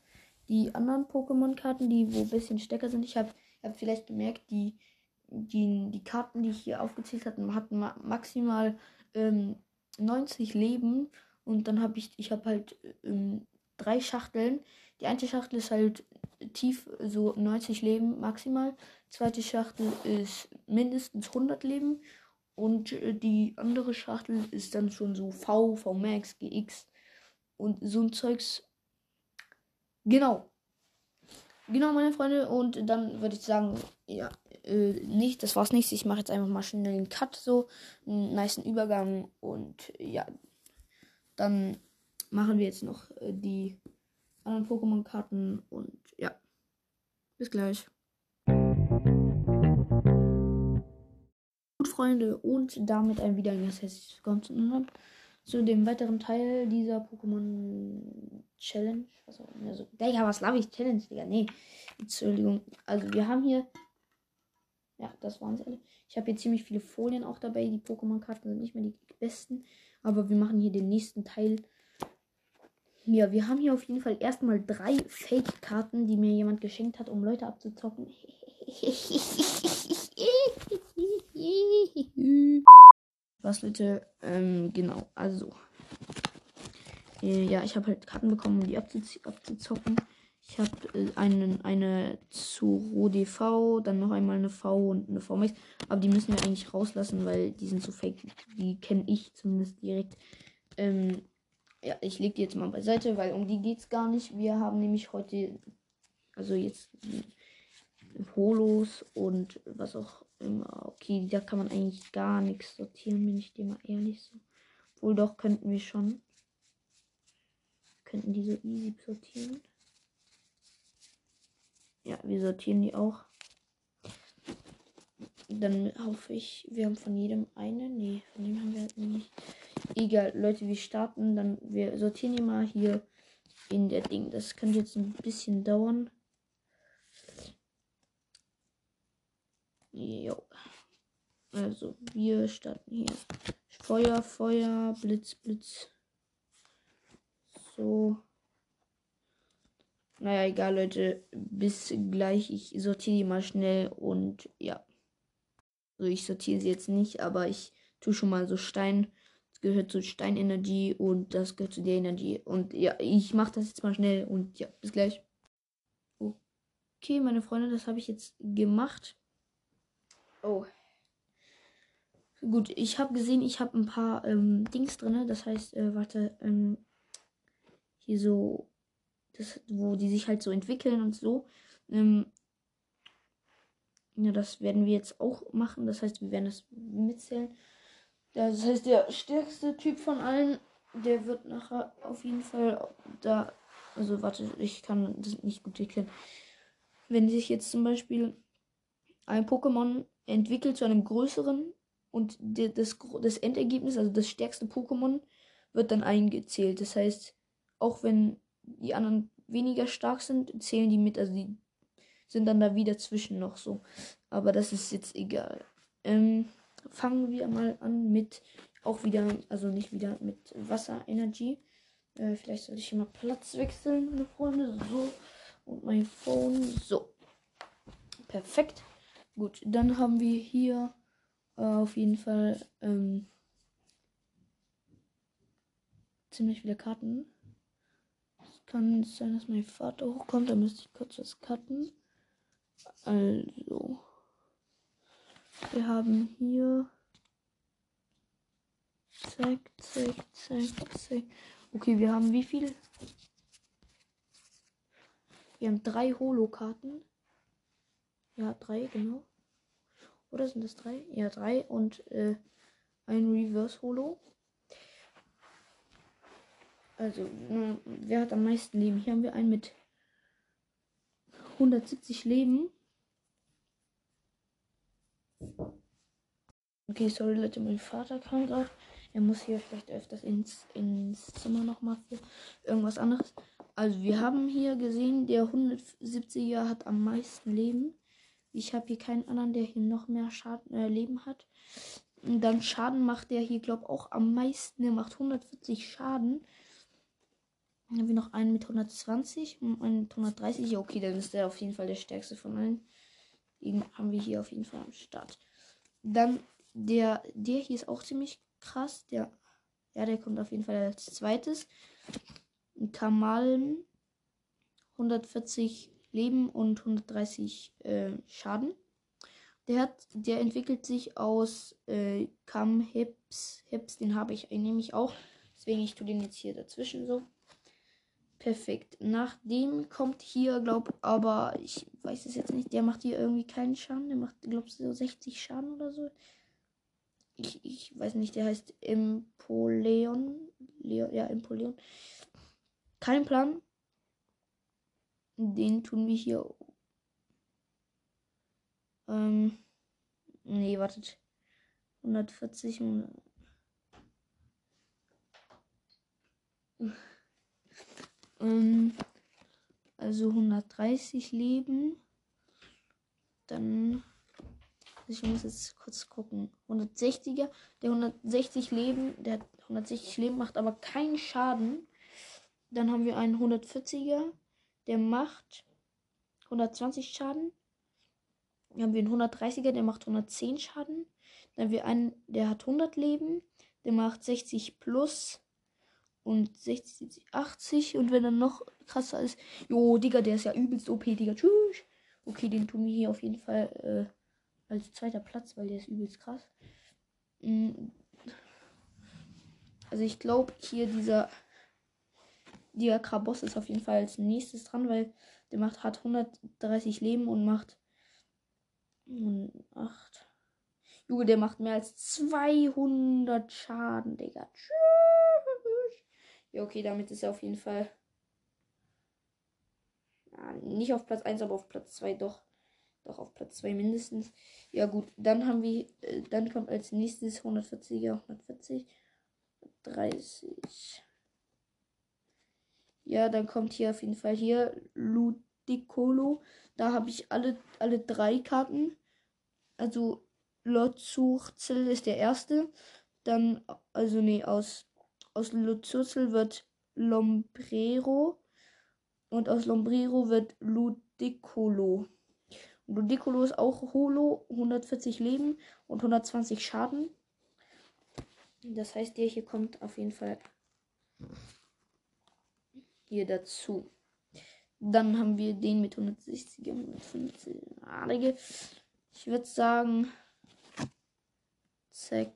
Die anderen Pokémon-Karten, die wo ein bisschen stärker sind. Ich habe hab vielleicht gemerkt, die, die, die Karten, die ich hier aufgezählt hatte, hatten maximal ähm, 90 Leben. Und dann habe ich, ich habe halt ähm, drei Schachteln. Die eine Schachtel ist halt tief so 90 Leben maximal. Zweite Schachtel ist mindestens 100 Leben. Und äh, die andere Schachtel ist dann schon so V, V Max, GX und so ein Zeugs. Genau. Genau, meine Freunde. Und dann würde ich sagen, ja, äh, nicht, das war's nicht. Ich mache jetzt einfach mal schnell einen Cut, so einen niceen Übergang. Und ja, dann machen wir jetzt noch äh, die anderen Pokémon-Karten. Und ja, bis gleich. Gut, Freunde, und damit ein wieder ein ganz herzliches Willkommen zu dem weiteren Teil dieser Pokémon Challenge. Was auch Digga, was laber ich? Challenge, Digga. Nee, Entschuldigung. Also, wir haben hier. Ja, das waren sie alle. Ich habe hier ziemlich viele Folien auch dabei. Die Pokémon-Karten sind nicht mehr die besten. Aber wir machen hier den nächsten Teil. Ja, wir haben hier auf jeden Fall erstmal drei Fake-Karten, die mir jemand geschenkt hat, um Leute abzuzocken. Was Leute, ähm, genau, also. Äh, ja, ich habe halt Karten bekommen, um die abzuzocken. Ich habe äh, einen, eine zu RoDV, dann noch einmal eine V und eine VMAX. Aber die müssen wir eigentlich rauslassen, weil die sind so fake. Die kenne ich zumindest direkt. Ähm, ja, ich lege die jetzt mal beiseite, weil um die geht es gar nicht. Wir haben nämlich heute, also jetzt Holos und was auch. Okay, da kann man eigentlich gar nichts sortieren, bin ich dir mal ehrlich so. Wohl doch könnten wir schon. Könnten die so easy sortieren. Ja, wir sortieren die auch. Dann hoffe ich, wir haben von jedem eine. Nee, von dem haben wir halt nicht. Egal, Leute, wir starten. Dann wir sortieren die mal hier in der Ding. Das könnte jetzt ein bisschen dauern. Jo. Also, wir starten hier. Feuer, Feuer, Blitz, Blitz. So. Naja, egal, Leute. Bis gleich. Ich sortiere die mal schnell und ja. Also ich sortiere sie jetzt nicht, aber ich tue schon mal so Stein. Das gehört zu Steinenergie und das gehört zu der Energie. Und ja, ich mache das jetzt mal schnell und ja, bis gleich. Okay, meine Freunde, das habe ich jetzt gemacht. Oh. Gut, ich habe gesehen, ich habe ein paar ähm, Dings drin. Das heißt, äh, warte, ähm, hier so, das, wo die sich halt so entwickeln und so. Ähm, ja, das werden wir jetzt auch machen. Das heißt, wir werden das mitzählen. Das heißt, der stärkste Typ von allen, der wird nachher auf jeden Fall da. Also, warte, ich kann das nicht gut erklären. Wenn sich jetzt zum Beispiel ein Pokémon entwickelt zu einem größeren und das, das Endergebnis, also das stärkste Pokémon, wird dann eingezählt. Das heißt, auch wenn die anderen weniger stark sind, zählen die mit, also die sind dann da wieder zwischen noch so. Aber das ist jetzt egal. Ähm, fangen wir mal an mit auch wieder, also nicht wieder mit Wasserenergie. Äh, vielleicht sollte ich hier mal Platz wechseln, meine Freunde. So. Und mein Phone. So. Perfekt. Gut, dann haben wir hier äh, auf jeden Fall ähm, ziemlich viele Karten. Es kann sein, dass mein Vater hochkommt, da müsste ich kurz was cutten. Also, wir haben hier zack, zack, zack, zack. Okay, wir haben wie viel? Wir haben drei Holo-Karten. Ja, drei, genau. Oder sind das drei? Ja, drei und äh, ein Reverse Holo. Also, na, wer hat am meisten Leben? Hier haben wir einen mit 170 Leben. Okay, sorry Leute, mein Vater kam gerade. Er muss hier vielleicht öfters ins, ins Zimmer nochmal für irgendwas anderes. Also wir haben hier gesehen, der 170er hat am meisten Leben. Ich habe hier keinen anderen, der hier noch mehr Schaden, äh, Leben hat. Und dann Schaden macht der hier, glaube auch am meisten. Der macht 140 Schaden. Dann haben wir noch einen mit 120 und einen mit 130. Ja, okay, dann ist der auf jeden Fall der stärkste von allen. Den haben wir hier auf jeden Fall am Start. Dann der, der hier ist auch ziemlich krass. Der, ja, der kommt auf jeden Fall als zweites. Kamalm 140 Leben und 130 äh, Schaden. Der hat, der entwickelt sich aus äh, Kam Hips. Hips, den habe ich nämlich auch. Deswegen ich tue den jetzt hier dazwischen so. Perfekt. Nachdem kommt hier, glaub, aber ich weiß es jetzt nicht. Der macht hier irgendwie keinen Schaden. Der macht, glaub, so 60 Schaden oder so. Ich, ich weiß nicht, der heißt Empoleon. Leo, ja, Empoleon. Kein Plan. Den tun wir hier ähm, nee, wartet. 140. Ähm, also 130 Leben. Dann. Ich muss jetzt kurz gucken. 160er. Der 160 Leben, der hat 160 Leben, macht aber keinen Schaden. Dann haben wir einen 140er. Der macht 120 Schaden. Dann haben wir einen 130er, der macht 110 Schaden. Dann haben wir einen, der hat 100 Leben. Der macht 60 plus und 60, 70, 80. Und wenn er noch krasser ist. Jo, Digga, der ist ja übelst OP, Digga. Tschüss. Okay, den tun wir hier auf jeden Fall äh, als zweiter Platz, weil der ist übelst krass. Mm. Also ich glaube hier dieser dieser Kraboss ist auf jeden Fall als nächstes dran, weil der macht hat 130 Leben und macht 8. Junge, der macht mehr als 200 Schaden, Digga. Tschüss. Ja, okay, damit ist er auf jeden Fall. Ja, nicht auf Platz 1, aber auf Platz 2 doch. Doch auf Platz 2 mindestens. Ja, gut, dann haben wir. Äh, dann kommt als nächstes 140er, 140. 30. Ja, dann kommt hier auf jeden Fall hier Ludicolo. Da habe ich alle, alle drei Karten. Also Lotzurzel ist der erste. Dann, also nee, aus, aus Lotzurzel wird Lombrero. Und aus Lombrero wird Ludicolo. Ludicolo ist auch Holo, 140 Leben und 120 Schaden. Das heißt, der hier kommt auf jeden Fall hier dazu. Dann haben wir den mit 160er, 150 Adige. Ich würde sagen, zack.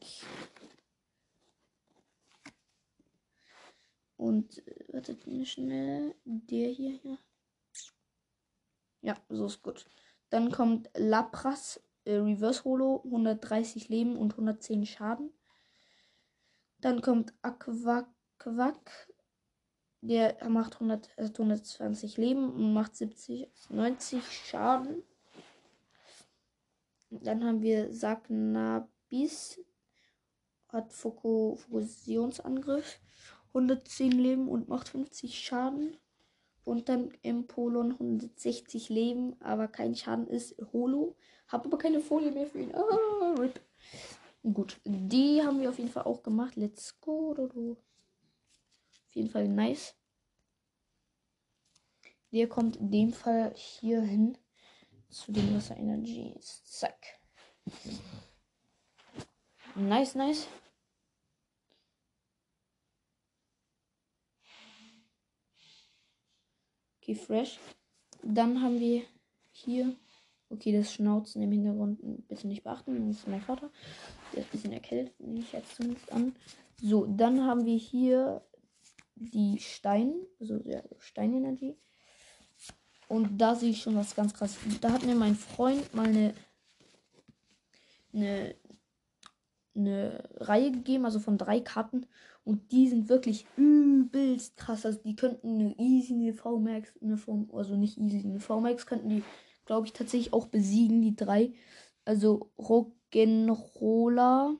Und äh, wartet mir schnell. Der hier, ja. Ja, so ist gut. Dann kommt Lapras äh, Reverse Holo, 130 Leben und 110 Schaden. Dann kommt Aquaquack der macht 100, also 120 Leben und macht 70, 90 Schaden. Dann haben wir Sagnabis. Hat Fusionsangriff. 110 Leben und macht 50 Schaden. Und dann Empolon 160 Leben, aber kein Schaden ist Holo. Hab aber keine Folie mehr für ihn. Ah, RIP. Gut, die haben wir auf jeden Fall auch gemacht. Let's go. Auf jeden Fall nice. Der kommt in dem Fall hier hin zu den Wasser Energies. Zack. Nice, nice. Okay, fresh. Dann haben wir hier. Okay, das Schnauzen im Hintergrund bitte nicht beachten. Das ist mein Vater. Der ist ein bisschen erkältet, nehme ich jetzt zumindest an. So, dann haben wir hier die Stein, also ja, Steinenergie. Und da sehe ich schon was ganz krass. Da hat mir mein Freund mal eine, eine, eine Reihe gegeben, also von drei Karten. Und die sind wirklich übelst krass. Also die könnten eine Easy, eine VMAX, eine v, also nicht Easy, eine VMAX könnten die, glaube ich, tatsächlich auch besiegen, die drei. Also Rock'n'Roller.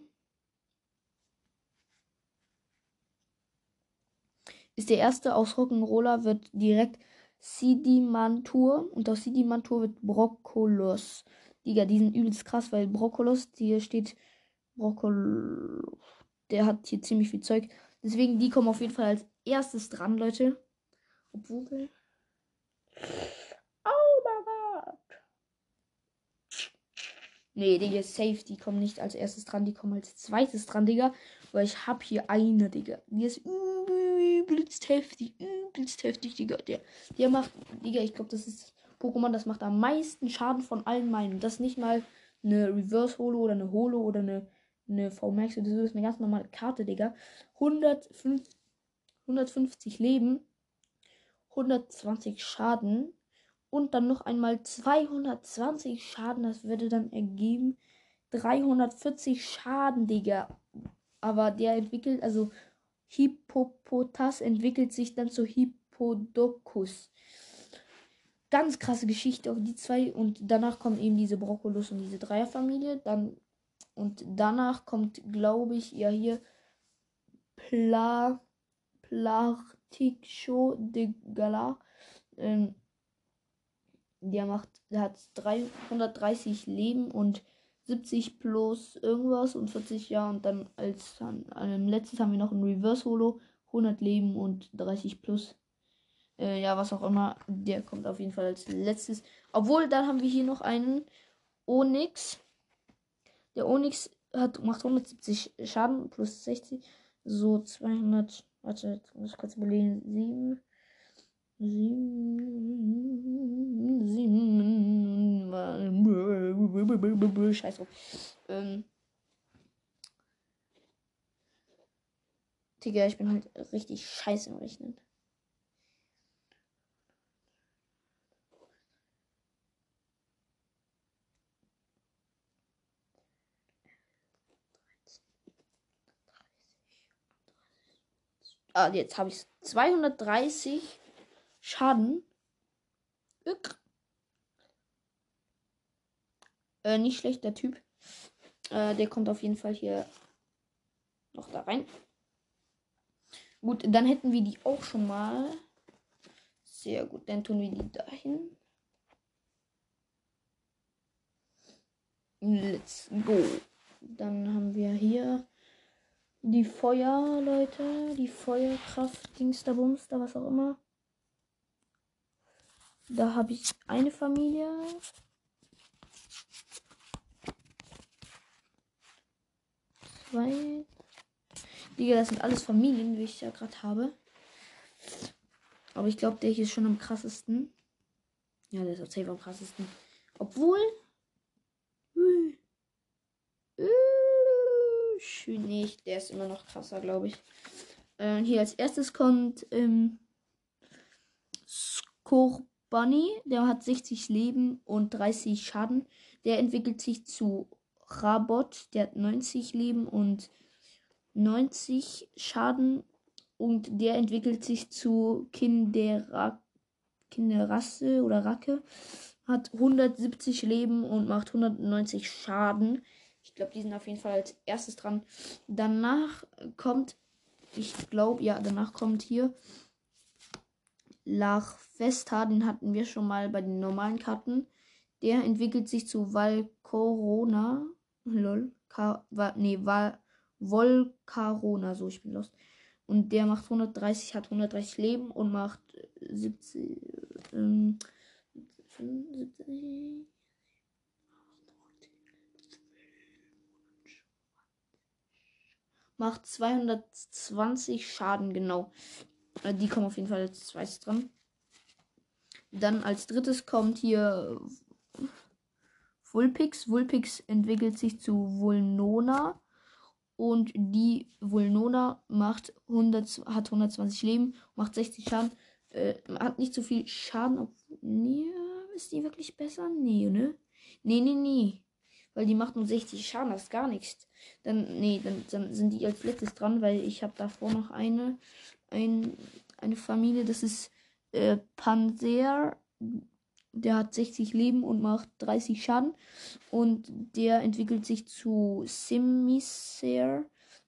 Ist der erste aus Rock'n'Roller, wird direkt Sidimantur und aus Sidimantur wird Brokkolos. Digga, die sind übelst krass, weil Brokkolos, hier steht Brokkoli. Der hat hier ziemlich viel Zeug. Deswegen, die kommen auf jeden Fall als erstes dran, Leute. Obwohl. Oh mein Gott. Nee, Digga, safe. Die kommen nicht als erstes dran. Die kommen als zweites dran, Digga. Weil ich hab hier eine, Digga. Die ist übelst heftig. Übelst heftig, Digga. Der, der macht, Digga, ich glaube, das ist Pokémon, das macht am meisten Schaden von allen meinen. Das nicht mal eine Reverse Holo oder eine Holo oder eine eine VMAX oder so ist eine ganz normale Karte, Digga. 105, 150 Leben, 120 Schaden und dann noch einmal 220 Schaden. Das würde dann ergeben 340 Schaden, Digga. Aber der entwickelt, also Hippopotas entwickelt sich dann zu Hippodocus. Ganz krasse Geschichte auf die zwei. Und danach kommen eben diese Brokkolus und diese Dreierfamilie. Dann und danach kommt, glaube ich, ja hier Pla Show de Gala. Ähm, der macht, der hat 330 Leben und 70 plus irgendwas und 40 Jahre und dann als ähm, letztes haben wir noch ein Reverse Holo, 100 Leben und 30 plus. Äh, ja, was auch immer. Der kommt auf jeden Fall als letztes. Obwohl, dann haben wir hier noch einen Onyx. Der Onyx hat, macht 170 Schaden plus 60. So 200. Warte, jetzt muss ich kurz überlegen. 7. 7. 7. Scheiß drauf. Ähm. Digga, ich bin halt richtig scheiße im Rechnen. Ah, jetzt habe ich 230 Schaden. Äh, nicht schlecht, der Typ. Äh, der kommt auf jeden Fall hier noch da rein. Gut, dann hätten wir die auch schon mal. Sehr gut, dann tun wir die dahin. Let's go. Dann haben wir hier die Feuer, Leute. Die Feuerkraft, Dingsterbumster, was auch immer. Da habe ich eine Familie. Zwei. Digga, das sind alles Familien, wie ich ja gerade habe. Aber ich glaube, der hier ist schon am krassesten. Ja, der ist auch safe am krassesten. Obwohl. Schön nicht. Der ist immer noch krasser, glaube ich. Äh, hier als erstes kommt ähm, Skorbunny. Der hat 60 Leben und 30 Schaden. Der entwickelt sich zu Rabot. Der hat 90 Leben und 90 Schaden. Und der entwickelt sich zu Kindera Kinderasse oder Racke. Hat 170 Leben und macht 190 Schaden. Ich glaube, die sind auf jeden Fall als erstes dran. Danach kommt, ich glaube, ja, danach kommt hier Lach Vesta. Den hatten wir schon mal bei den normalen Karten. Der entwickelt sich zu Valcorona. Lol. Ka, wa, nee, Val, Volcarona. So, ich bin lost. Und der macht 130, hat 130 Leben und macht 70, ähm, 75, macht 220 Schaden, genau. Äh, die kommen auf jeden Fall als zweites dran. Dann als drittes kommt hier Vulpix. Vulpix entwickelt sich zu Vulnona. Und die Vulnona macht 100, hat 120 Leben, macht 60 Schaden. Äh, hat nicht so viel Schaden. nee, ist die wirklich besser? Nee, ne? Nee, nee, nee. Weil die macht nur 60 Schaden, das ist gar nichts. Dann, nee, dann, dann sind die als letztes dran, weil ich habe davor noch eine, ein, eine Familie, das ist äh, Panzer. Der hat 60 Leben und macht 30 Schaden. Und der entwickelt sich zu Simisair.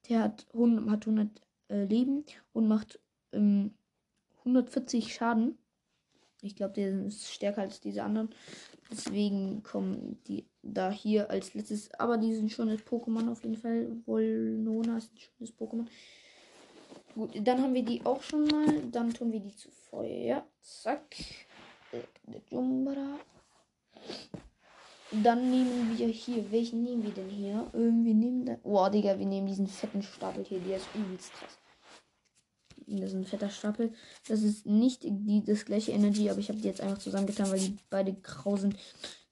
Der hat 100, hat 100 äh, Leben und macht ähm, 140 Schaden. Ich glaube, der ist stärker als diese anderen. Deswegen kommen die da hier als letztes. Aber die sind schon das Pokémon auf jeden Fall. Volnona ist ein schönes Pokémon. Gut, dann haben wir die auch schon mal. Dann tun wir die zu Feuer. Zack. Dann nehmen wir hier. Welchen nehmen wir denn hier? Ähm, wir nehmen da. Boah, Digga, wir nehmen diesen fetten Stapel hier. Der ist übelst krass. Das ist ein fetter Stapel. Das ist nicht die, das gleiche Energy, aber ich habe die jetzt einfach zusammengetan, weil die beide grau sind.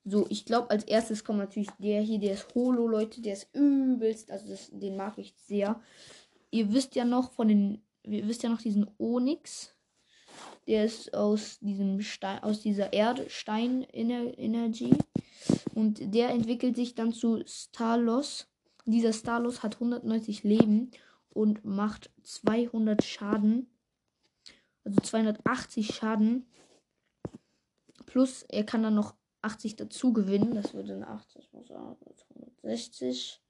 So, ich glaube, als erstes kommt natürlich der hier, der ist Holo, Leute. Der ist übelst. Also, das, den mag ich sehr. Ihr wisst ja noch von den. Ihr wisst ja noch diesen Onyx. Der ist aus diesem Stein, aus dieser Erdstein-Energy. Und der entwickelt sich dann zu Starlos. Dieser Starlos hat 190 Leben und macht 200 Schaden. Also 280 Schaden. Plus er kann dann noch 80 dazu gewinnen. Das würde dann 80, muss 160.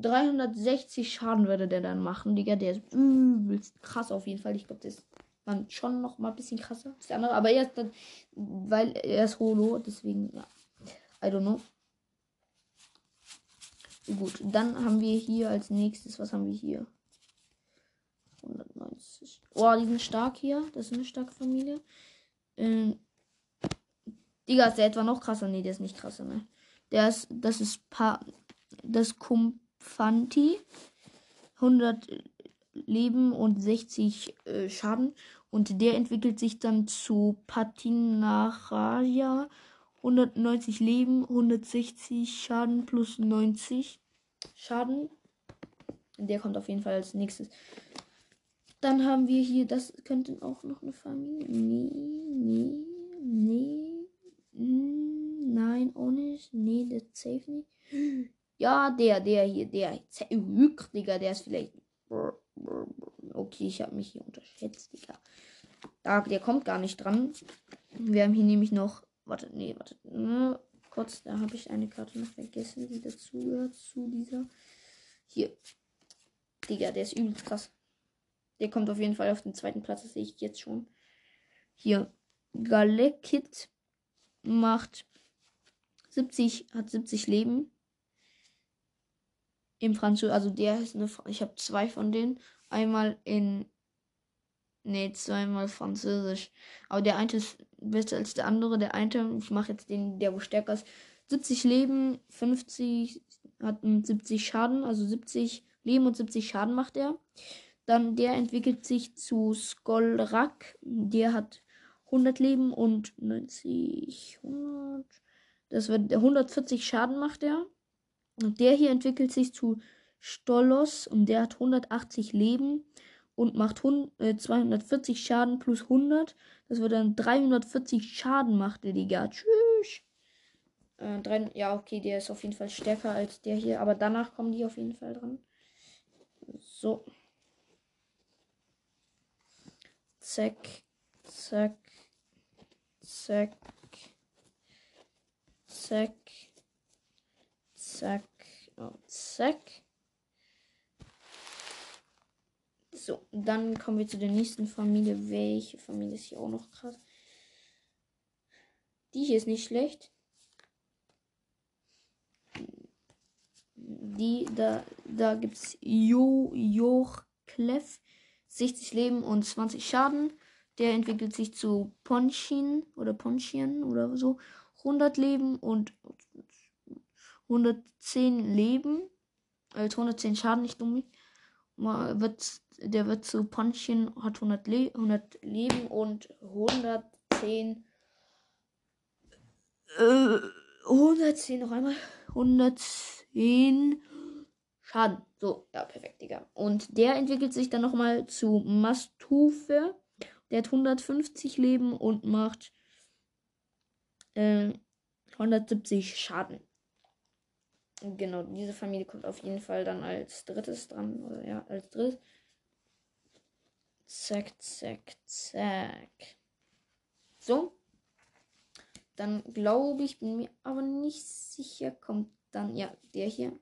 360 Schaden würde der dann machen, Digga. Der ist übelst krass auf jeden Fall. Ich glaube, der ist dann schon noch mal ein bisschen krasser als der andere. Aber er ist dann, weil er ist Holo, deswegen, ja. I don't know. Gut, dann haben wir hier als nächstes, was haben wir hier? 190. Oh, die sind stark hier. Das ist eine starke Familie. Ähm, Digga, ist der etwa noch krasser? Nee, der ist nicht krasser, ne? Der ist, das ist pa das Kumpfanti. 100 Leben und 60 äh, Schaden. Und der entwickelt sich dann zu Patinaraja. 190 Leben, 160 Schaden plus 90 Schaden. Der kommt auf jeden Fall als nächstes. Dann haben wir hier, das könnte auch noch eine Familie. Nee, nee, nee. Nein, nicht. Nee, der safe nicht. Ja, der, der hier, der. Digga, der ist vielleicht. Okay, ich habe mich hier unterschätzt, Digga. Da, der kommt gar nicht dran. Wir haben hier nämlich noch. Warte, nee, warte. Hm, kurz, da habe ich eine Karte noch vergessen, die dazugehört zu dieser. Hier. Digga, der ist übelst krass. Der kommt auf jeden Fall auf den zweiten Platz, das sehe ich jetzt schon. Hier. Galekit macht 70, hat 70 Leben. Im Französisch, also der ist eine, ich habe zwei von denen. Einmal in, nee, zweimal Französisch. Aber der eine ist besser als der andere. Der eine, ich mache jetzt den, der wo stärker ist. 70 Leben, 50, hat 70 Schaden, also 70 Leben und 70 Schaden macht er. Dann der entwickelt sich zu Skolrak. Der hat 100 Leben und 90, 100. Das wird 140 Schaden macht er. Und der hier entwickelt sich zu Stolos und der hat 180 Leben und macht 100, äh, 240 Schaden plus 100. Das wird dann 340 Schaden macht der Digga. Tschüss. Äh, drei, ja, okay, der ist auf jeden Fall stärker als der hier, aber danach kommen die auf jeden Fall dran. So. Zack, zack, zack, zack, zack und zack. So, dann kommen wir zu der nächsten Familie. Welche Familie ist hier auch noch krass? Die hier ist nicht schlecht. Die, da, da gibt es Jo, Joch, Kleff, 60 Leben und 20 Schaden. Der entwickelt sich zu Ponchin oder Ponchien oder so. 100 Leben und 110 Leben. Also 110 Schaden, nicht dumm. Wird, der wird zu Ponchien, hat 100, Le 100 Leben und 110. Äh, 110 noch einmal. 110 Schaden. So, ja, perfekt, Digga. Und der entwickelt sich dann nochmal zu Mastufe. Der hat 150 Leben und macht äh, 170 Schaden. Genau, diese Familie kommt auf jeden Fall dann als drittes dran. Oder ja, als drittes. Zack, zack, zack. So. Dann glaube ich, bin mir aber nicht sicher, kommt dann, ja, der hier.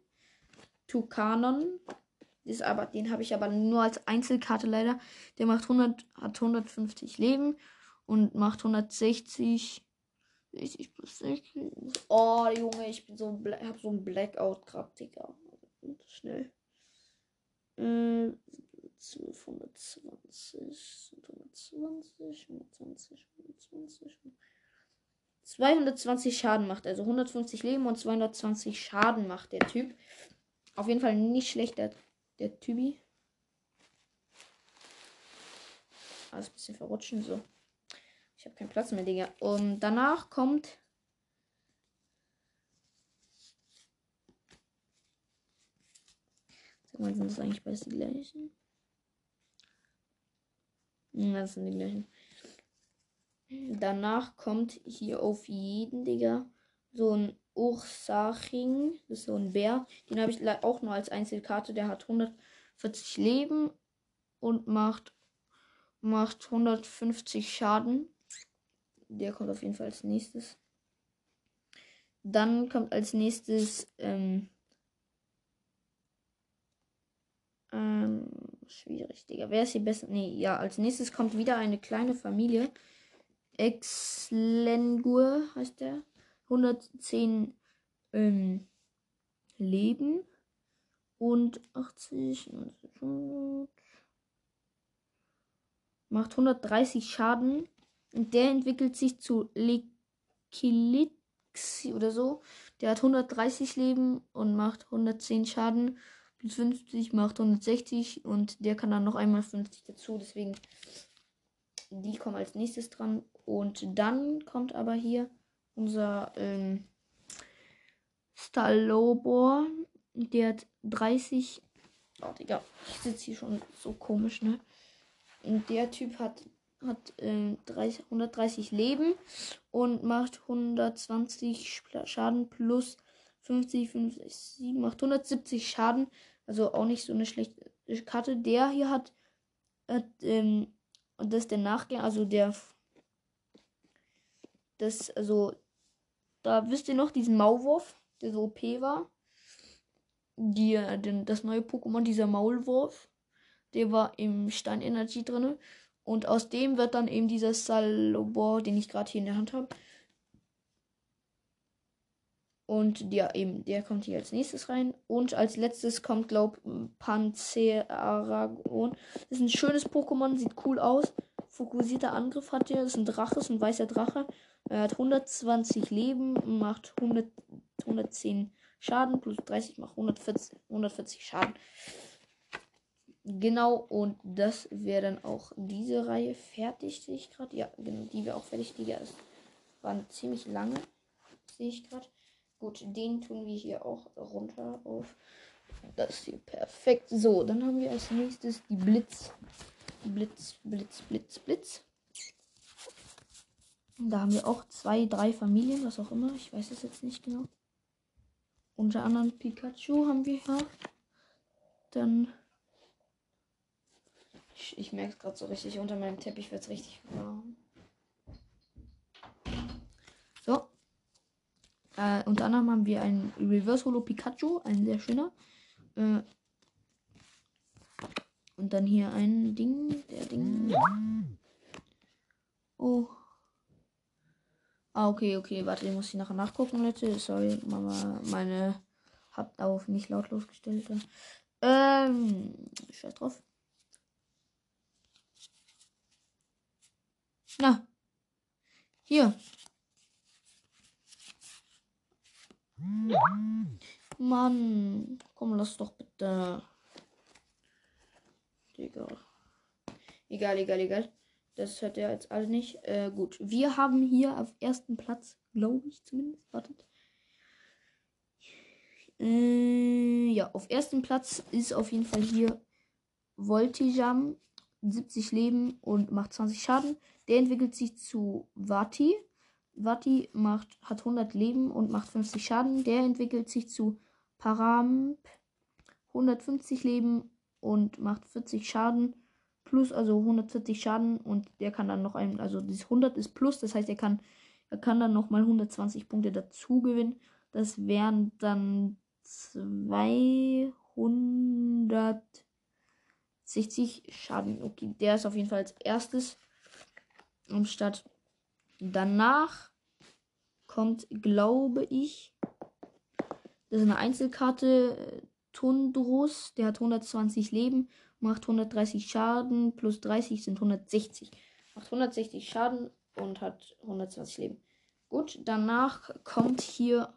Tukanon. Ist aber, den habe ich aber nur als Einzelkarte leider. Der macht 100, hat 150 Leben und macht 160. 60 plus 60. Oh, Junge, ich bin so ich hab so ein Blackout gerade, Digga. Schnell. Äh, 1220, 120, 120, 120. 220 Schaden macht, also 150 Leben und 220 Schaden macht der Typ. Auf jeden Fall nicht schlecht, der, der Typi. Alles ein bisschen verrutschen, so. Ich habe keinen Platz mehr, Digga. Und danach kommt. Sag mal, sind das eigentlich beides die gleichen? Ja, das sind die gleichen. Danach kommt hier auf jeden, Digga, so ein Ursaching. Das ist so ein Bär. Den habe ich auch nur als Einzelkarte. Der hat 140 Leben und macht, macht 150 Schaden. Der kommt auf jeden Fall als nächstes. Dann kommt als nächstes ähm, ähm, schwierig, Digga. Wer ist hier besser? Nee, ja, als nächstes kommt wieder eine kleine Familie. Exlengur heißt der. 110 ähm, Leben und 80, 100, macht 130 Schaden. Und der entwickelt sich zu Lekilix oder so. Der hat 130 Leben und macht 110 Schaden. Plus 50 macht 160 und der kann dann noch einmal 50 dazu. Deswegen, die kommen als nächstes dran. Und dann kommt aber hier unser ähm, Stalobor. Der hat 30. Oh, Digga, ich sitze hier schon so komisch, ne? Und der Typ hat, hat äh, 30, 130 Leben und macht 120 Schaden plus 50, 50, 7, macht 170 Schaden. Also auch nicht so eine schlechte Karte. Der hier hat, hat ähm, und das ist der Nachgänger, also der das, also da wisst ihr noch diesen Maulwurf, der so OP war. Die, den, das neue Pokémon, dieser Maulwurf, der war im Stein Energy drin. Und aus dem wird dann eben dieser Salobor, den ich gerade hier in der Hand habe. Und ja, eben, der kommt hier als nächstes rein. Und als letztes kommt, glaub, Panzeragon. Das ist ein schönes Pokémon, sieht cool aus. Fokussierter Angriff hat der. Das ist ein Drache, ist ein weißer Drache. Er hat 120 Leben, macht 100, 110 Schaden, plus 30 macht 140, 140 Schaden. Genau, und das wäre dann auch diese Reihe fertig, sehe ich gerade. Ja, genau, die wäre auch fertig. Die das waren ziemlich lange, sehe ich gerade. Gut, den tun wir hier auch runter auf. Das hier perfekt. So, dann haben wir als nächstes die Blitz. Blitz, Blitz, Blitz, Blitz. Da haben wir auch zwei, drei Familien, was auch immer. Ich weiß es jetzt nicht genau. Unter anderem Pikachu haben wir hier. Dann. Ich, ich merke es gerade so richtig. Unter meinem Teppich wird es richtig warm. So. Äh, unter anderem haben wir ein Reverse Holo Pikachu, ein sehr schöner. Äh, und dann hier ein Ding, der Ding. Oh. Ah, okay, okay, warte, den muss ich nachher nachgucken, Leute. Sorry, Mama, meine habt auf nicht lautlos gestellt. Ähm, scheiß drauf. Na. Hier. Mann, komm, lass doch bitte. Digga. Egal, egal, egal. Das hört ihr jetzt alle nicht. Äh, gut. Wir haben hier auf ersten Platz, glaube ich zumindest. Wartet. Äh, ja, auf ersten Platz ist auf jeden Fall hier Voltijam. 70 Leben und macht 20 Schaden. Der entwickelt sich zu Vati. Vati macht, hat 100 Leben und macht 50 Schaden. Der entwickelt sich zu Paramp. 150 Leben und macht 40 Schaden plus, also 140 Schaden und der kann dann noch ein, also dieses 100 ist plus, das heißt, er kann, er kann dann noch mal 120 Punkte dazu gewinnen. Das wären dann 260 Schaden. Okay, der ist auf jeden Fall als erstes. Am Start. Danach kommt, glaube ich, das ist eine Einzelkarte. Äh, Tundrus, der hat 120 Leben, macht 130 Schaden, plus 30 sind 160. Macht 160 Schaden und hat 120 Leben. Gut, danach kommt hier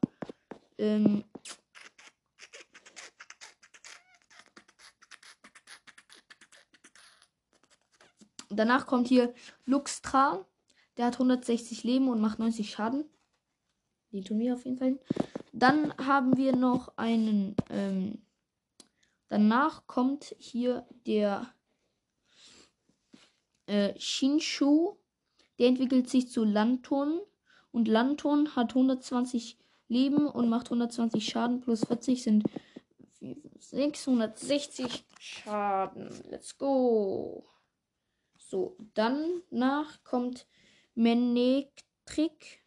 ähm, Danach kommt hier Luxtra. Der hat 160 Leben und macht 90 Schaden. Den tun wir auf jeden Fall. Dann haben wir noch einen. Ähm, danach kommt hier der äh, Shinshu. Der entwickelt sich zu Lanton. Und Lanton hat 120 Leben und macht 120 Schaden. Plus 40 sind 660 Schaden. Let's go. So, danach kommt Menektrick.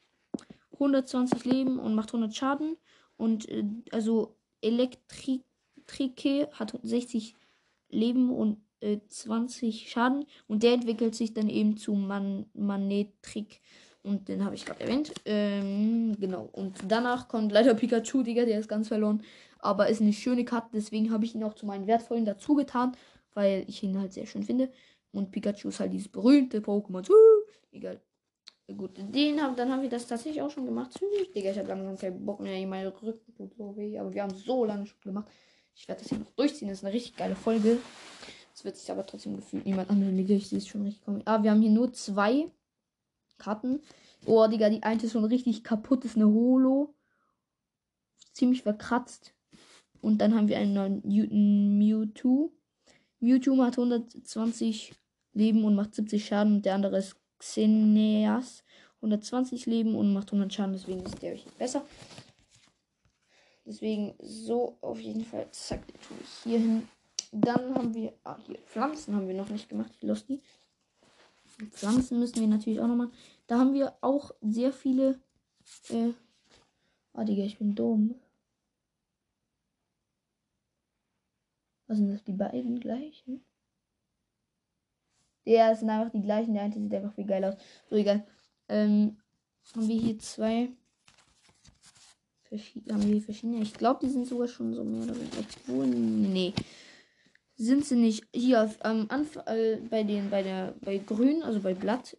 120 Leben und macht 100 Schaden. Und äh, also Elektrike hat 60 Leben und äh, 20 Schaden. Und der entwickelt sich dann eben zu Man Manetrik. Und den habe ich gerade erwähnt. Ähm, genau. Und danach kommt leider Pikachu, Digga, der ist ganz verloren. Aber ist eine schöne Karte, deswegen habe ich ihn auch zu meinen wertvollen dazu getan, weil ich ihn halt sehr schön finde. Und Pikachu ist halt dieses berühmte Pokémon. Egal. Gut, den haben, dann haben wir das tatsächlich auch schon gemacht. Digga, ich habe langsam keinen Bock mehr. Meine Rücken tut so weh. Aber wir haben so lange schon gemacht. Ich werde das hier noch durchziehen. Das ist eine richtig geile Folge. Es wird sich aber trotzdem gefühlt niemand anderen. Digga, ich sehe es schon richtig kommen. Ah, wir haben hier nur zwei Karten. Oh, Digga, die eine ist schon richtig kaputt. Das ist eine Holo. Ziemlich verkratzt. Und dann haben wir einen neuen Mewtwo. Mewtwo hat 120 Leben und macht 70 Schaden. Und der andere ist Xeneas. 120 Leben und macht 100 Schaden. Deswegen ist der besser. Deswegen so auf jeden Fall. Zack, den tue ich hier hin. Dann haben wir. Ah, hier. Pflanzen haben wir noch nicht gemacht. Die. Pflanzen müssen wir natürlich auch noch machen. Da haben wir auch sehr viele. Äh, ah, Digga, ich bin dumm. Was sind das? Die beiden gleichen? Der sind einfach die gleichen. Der eine sieht einfach wie geil aus. So egal. Ähm, haben wir hier zwei. Verschiedene, haben wir hier verschiedene. Ich glaube, die sind sogar schon so mehr oder weniger. Obwohl, nee. Sind sie nicht. Hier am Anfang, äh, bei den, bei der, bei Grün, also bei Blatt,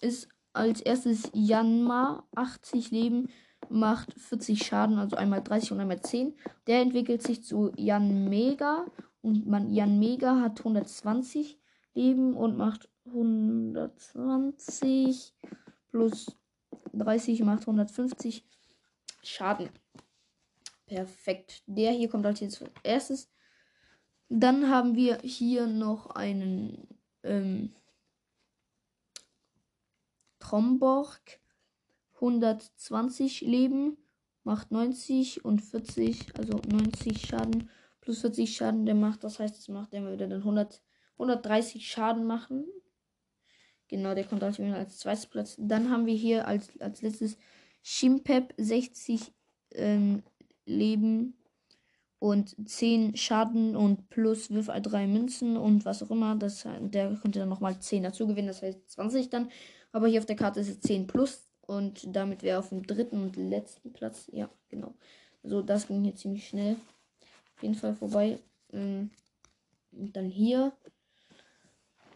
ist als erstes Janma 80 Leben, macht 40 Schaden, also einmal 30 und einmal 10. Der entwickelt sich zu Jan Mega und man Jan Mega hat 120 Leben und macht 120 plus 30 macht 150 Schaden. Perfekt. Der hier kommt als jetzt erstes. Dann haben wir hier noch einen ähm, Tromborg. 120 Leben, macht 90 und 40, also 90 Schaden plus 40 Schaden der macht. Das heißt, es macht der würde dann 100 130 Schaden machen. Genau, der kommt als, zweites Platz. Dann haben wir hier als, als letztes Shimpep 60 ähm, Leben und 10 Schaden und plus wirf 3 Münzen und was auch immer. Das, der könnte dann nochmal 10 dazu gewinnen, das heißt 20 dann. Aber hier auf der Karte ist es 10 plus und damit wäre auf dem dritten und letzten Platz. Ja, genau. So, das ging hier ziemlich schnell. Auf jeden Fall vorbei. Ähm, und dann hier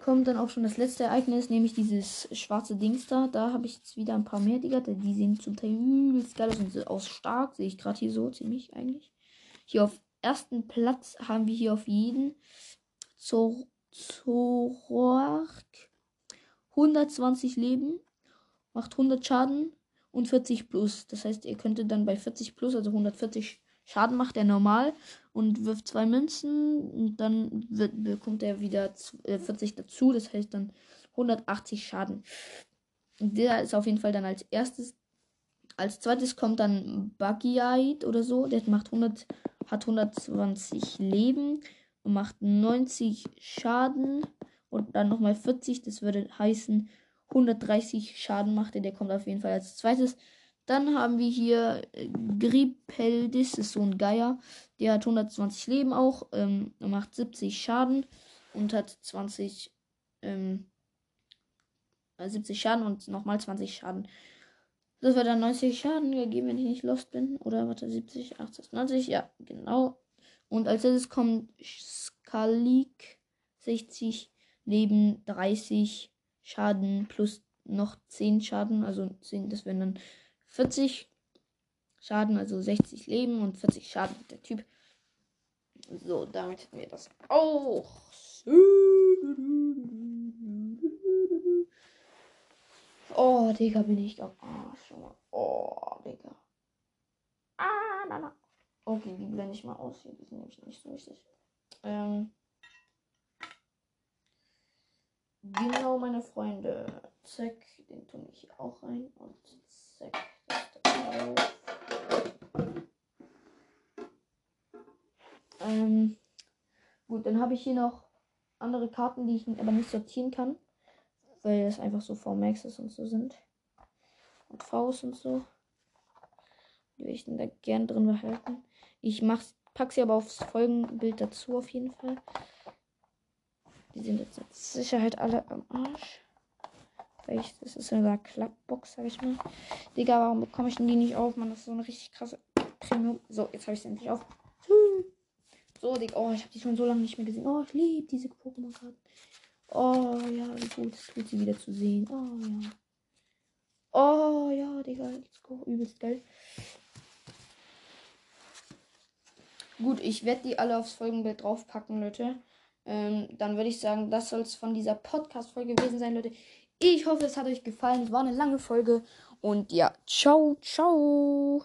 kommt dann auch schon das letzte Ereignis, nämlich dieses schwarze Dings da. Da habe ich jetzt wieder ein paar mehr, Digga. Die sehen zum Teil übelst geil aus und aus stark. Sehe ich gerade hier so ziemlich eigentlich. Hier auf ersten Platz haben wir hier auf jeden Zor Zoroark 120 Leben, macht 100 Schaden und 40 plus. Das heißt, ihr könntet dann bei 40 plus, also 140 Schaden macht er normal und wirft zwei Münzen und dann wird, bekommt er wieder 40 äh, dazu, das heißt dann 180 Schaden. Der ist auf jeden Fall dann als erstes. Als zweites kommt dann Buggyite oder so, der macht 100, hat 120 Leben und macht 90 Schaden und dann nochmal 40, das würde heißen 130 Schaden macht er, der kommt auf jeden Fall als zweites. Dann haben wir hier äh, Gripeldis, ist so ein Geier. Der hat 120 Leben auch, ähm, macht 70 Schaden und hat 20, ähm, äh, 70 Schaden und nochmal 20 Schaden. Das wird dann 90 Schaden gegeben, wenn ich nicht lost bin. Oder warte, 70, 80, 90, ja, genau. Und als erstes kommt Skalik 60 Leben, 30 Schaden plus noch 10 Schaden. Also 10, das wären dann 40 Schaden, also 60 Leben und 40 Schaden der Typ. So, damit hätten wir das auch. Oh, Digga, bin ich am Arsch. Oh, Digga. Ah, na, na. Okay, die blende ich mal aus hier. Die sind nämlich nicht so wichtig. Ähm. Genau, meine Freunde. Zack, den tue ich hier auch rein. Und zack. Ähm, gut, dann habe ich hier noch andere Karten, die ich aber nicht sortieren kann. Weil es einfach so VMAXs und so sind. Und Vs und so. Die will ich dann da gern drin behalten. Ich mach's, pack sie aber aufs Folgenbild dazu auf jeden Fall. Die sind jetzt mit Sicherheit alle am Arsch. Ich, das ist eine Klappbox, sag ich mal. Digga, warum bekomme ich denn die nicht auf? Man, das ist so eine richtig krasse Premium. So, jetzt habe ich sie endlich auf. So, Digga. Oh, ich habe die schon so lange nicht mehr gesehen. Oh, ich liebe diese Pokémon-Karten. Oh, ja, wie gut es tut sie wieder zu sehen. Oh, ja. Oh, ja, Digga. Let's go. Übelst geil. Gut, ich werde die alle aufs Folgenbild draufpacken, Leute. Ähm, dann würde ich sagen, das soll es von dieser Podcast-Folge gewesen sein, Leute. Ich hoffe, es hat euch gefallen. Es war eine lange Folge. Und ja, ciao, ciao.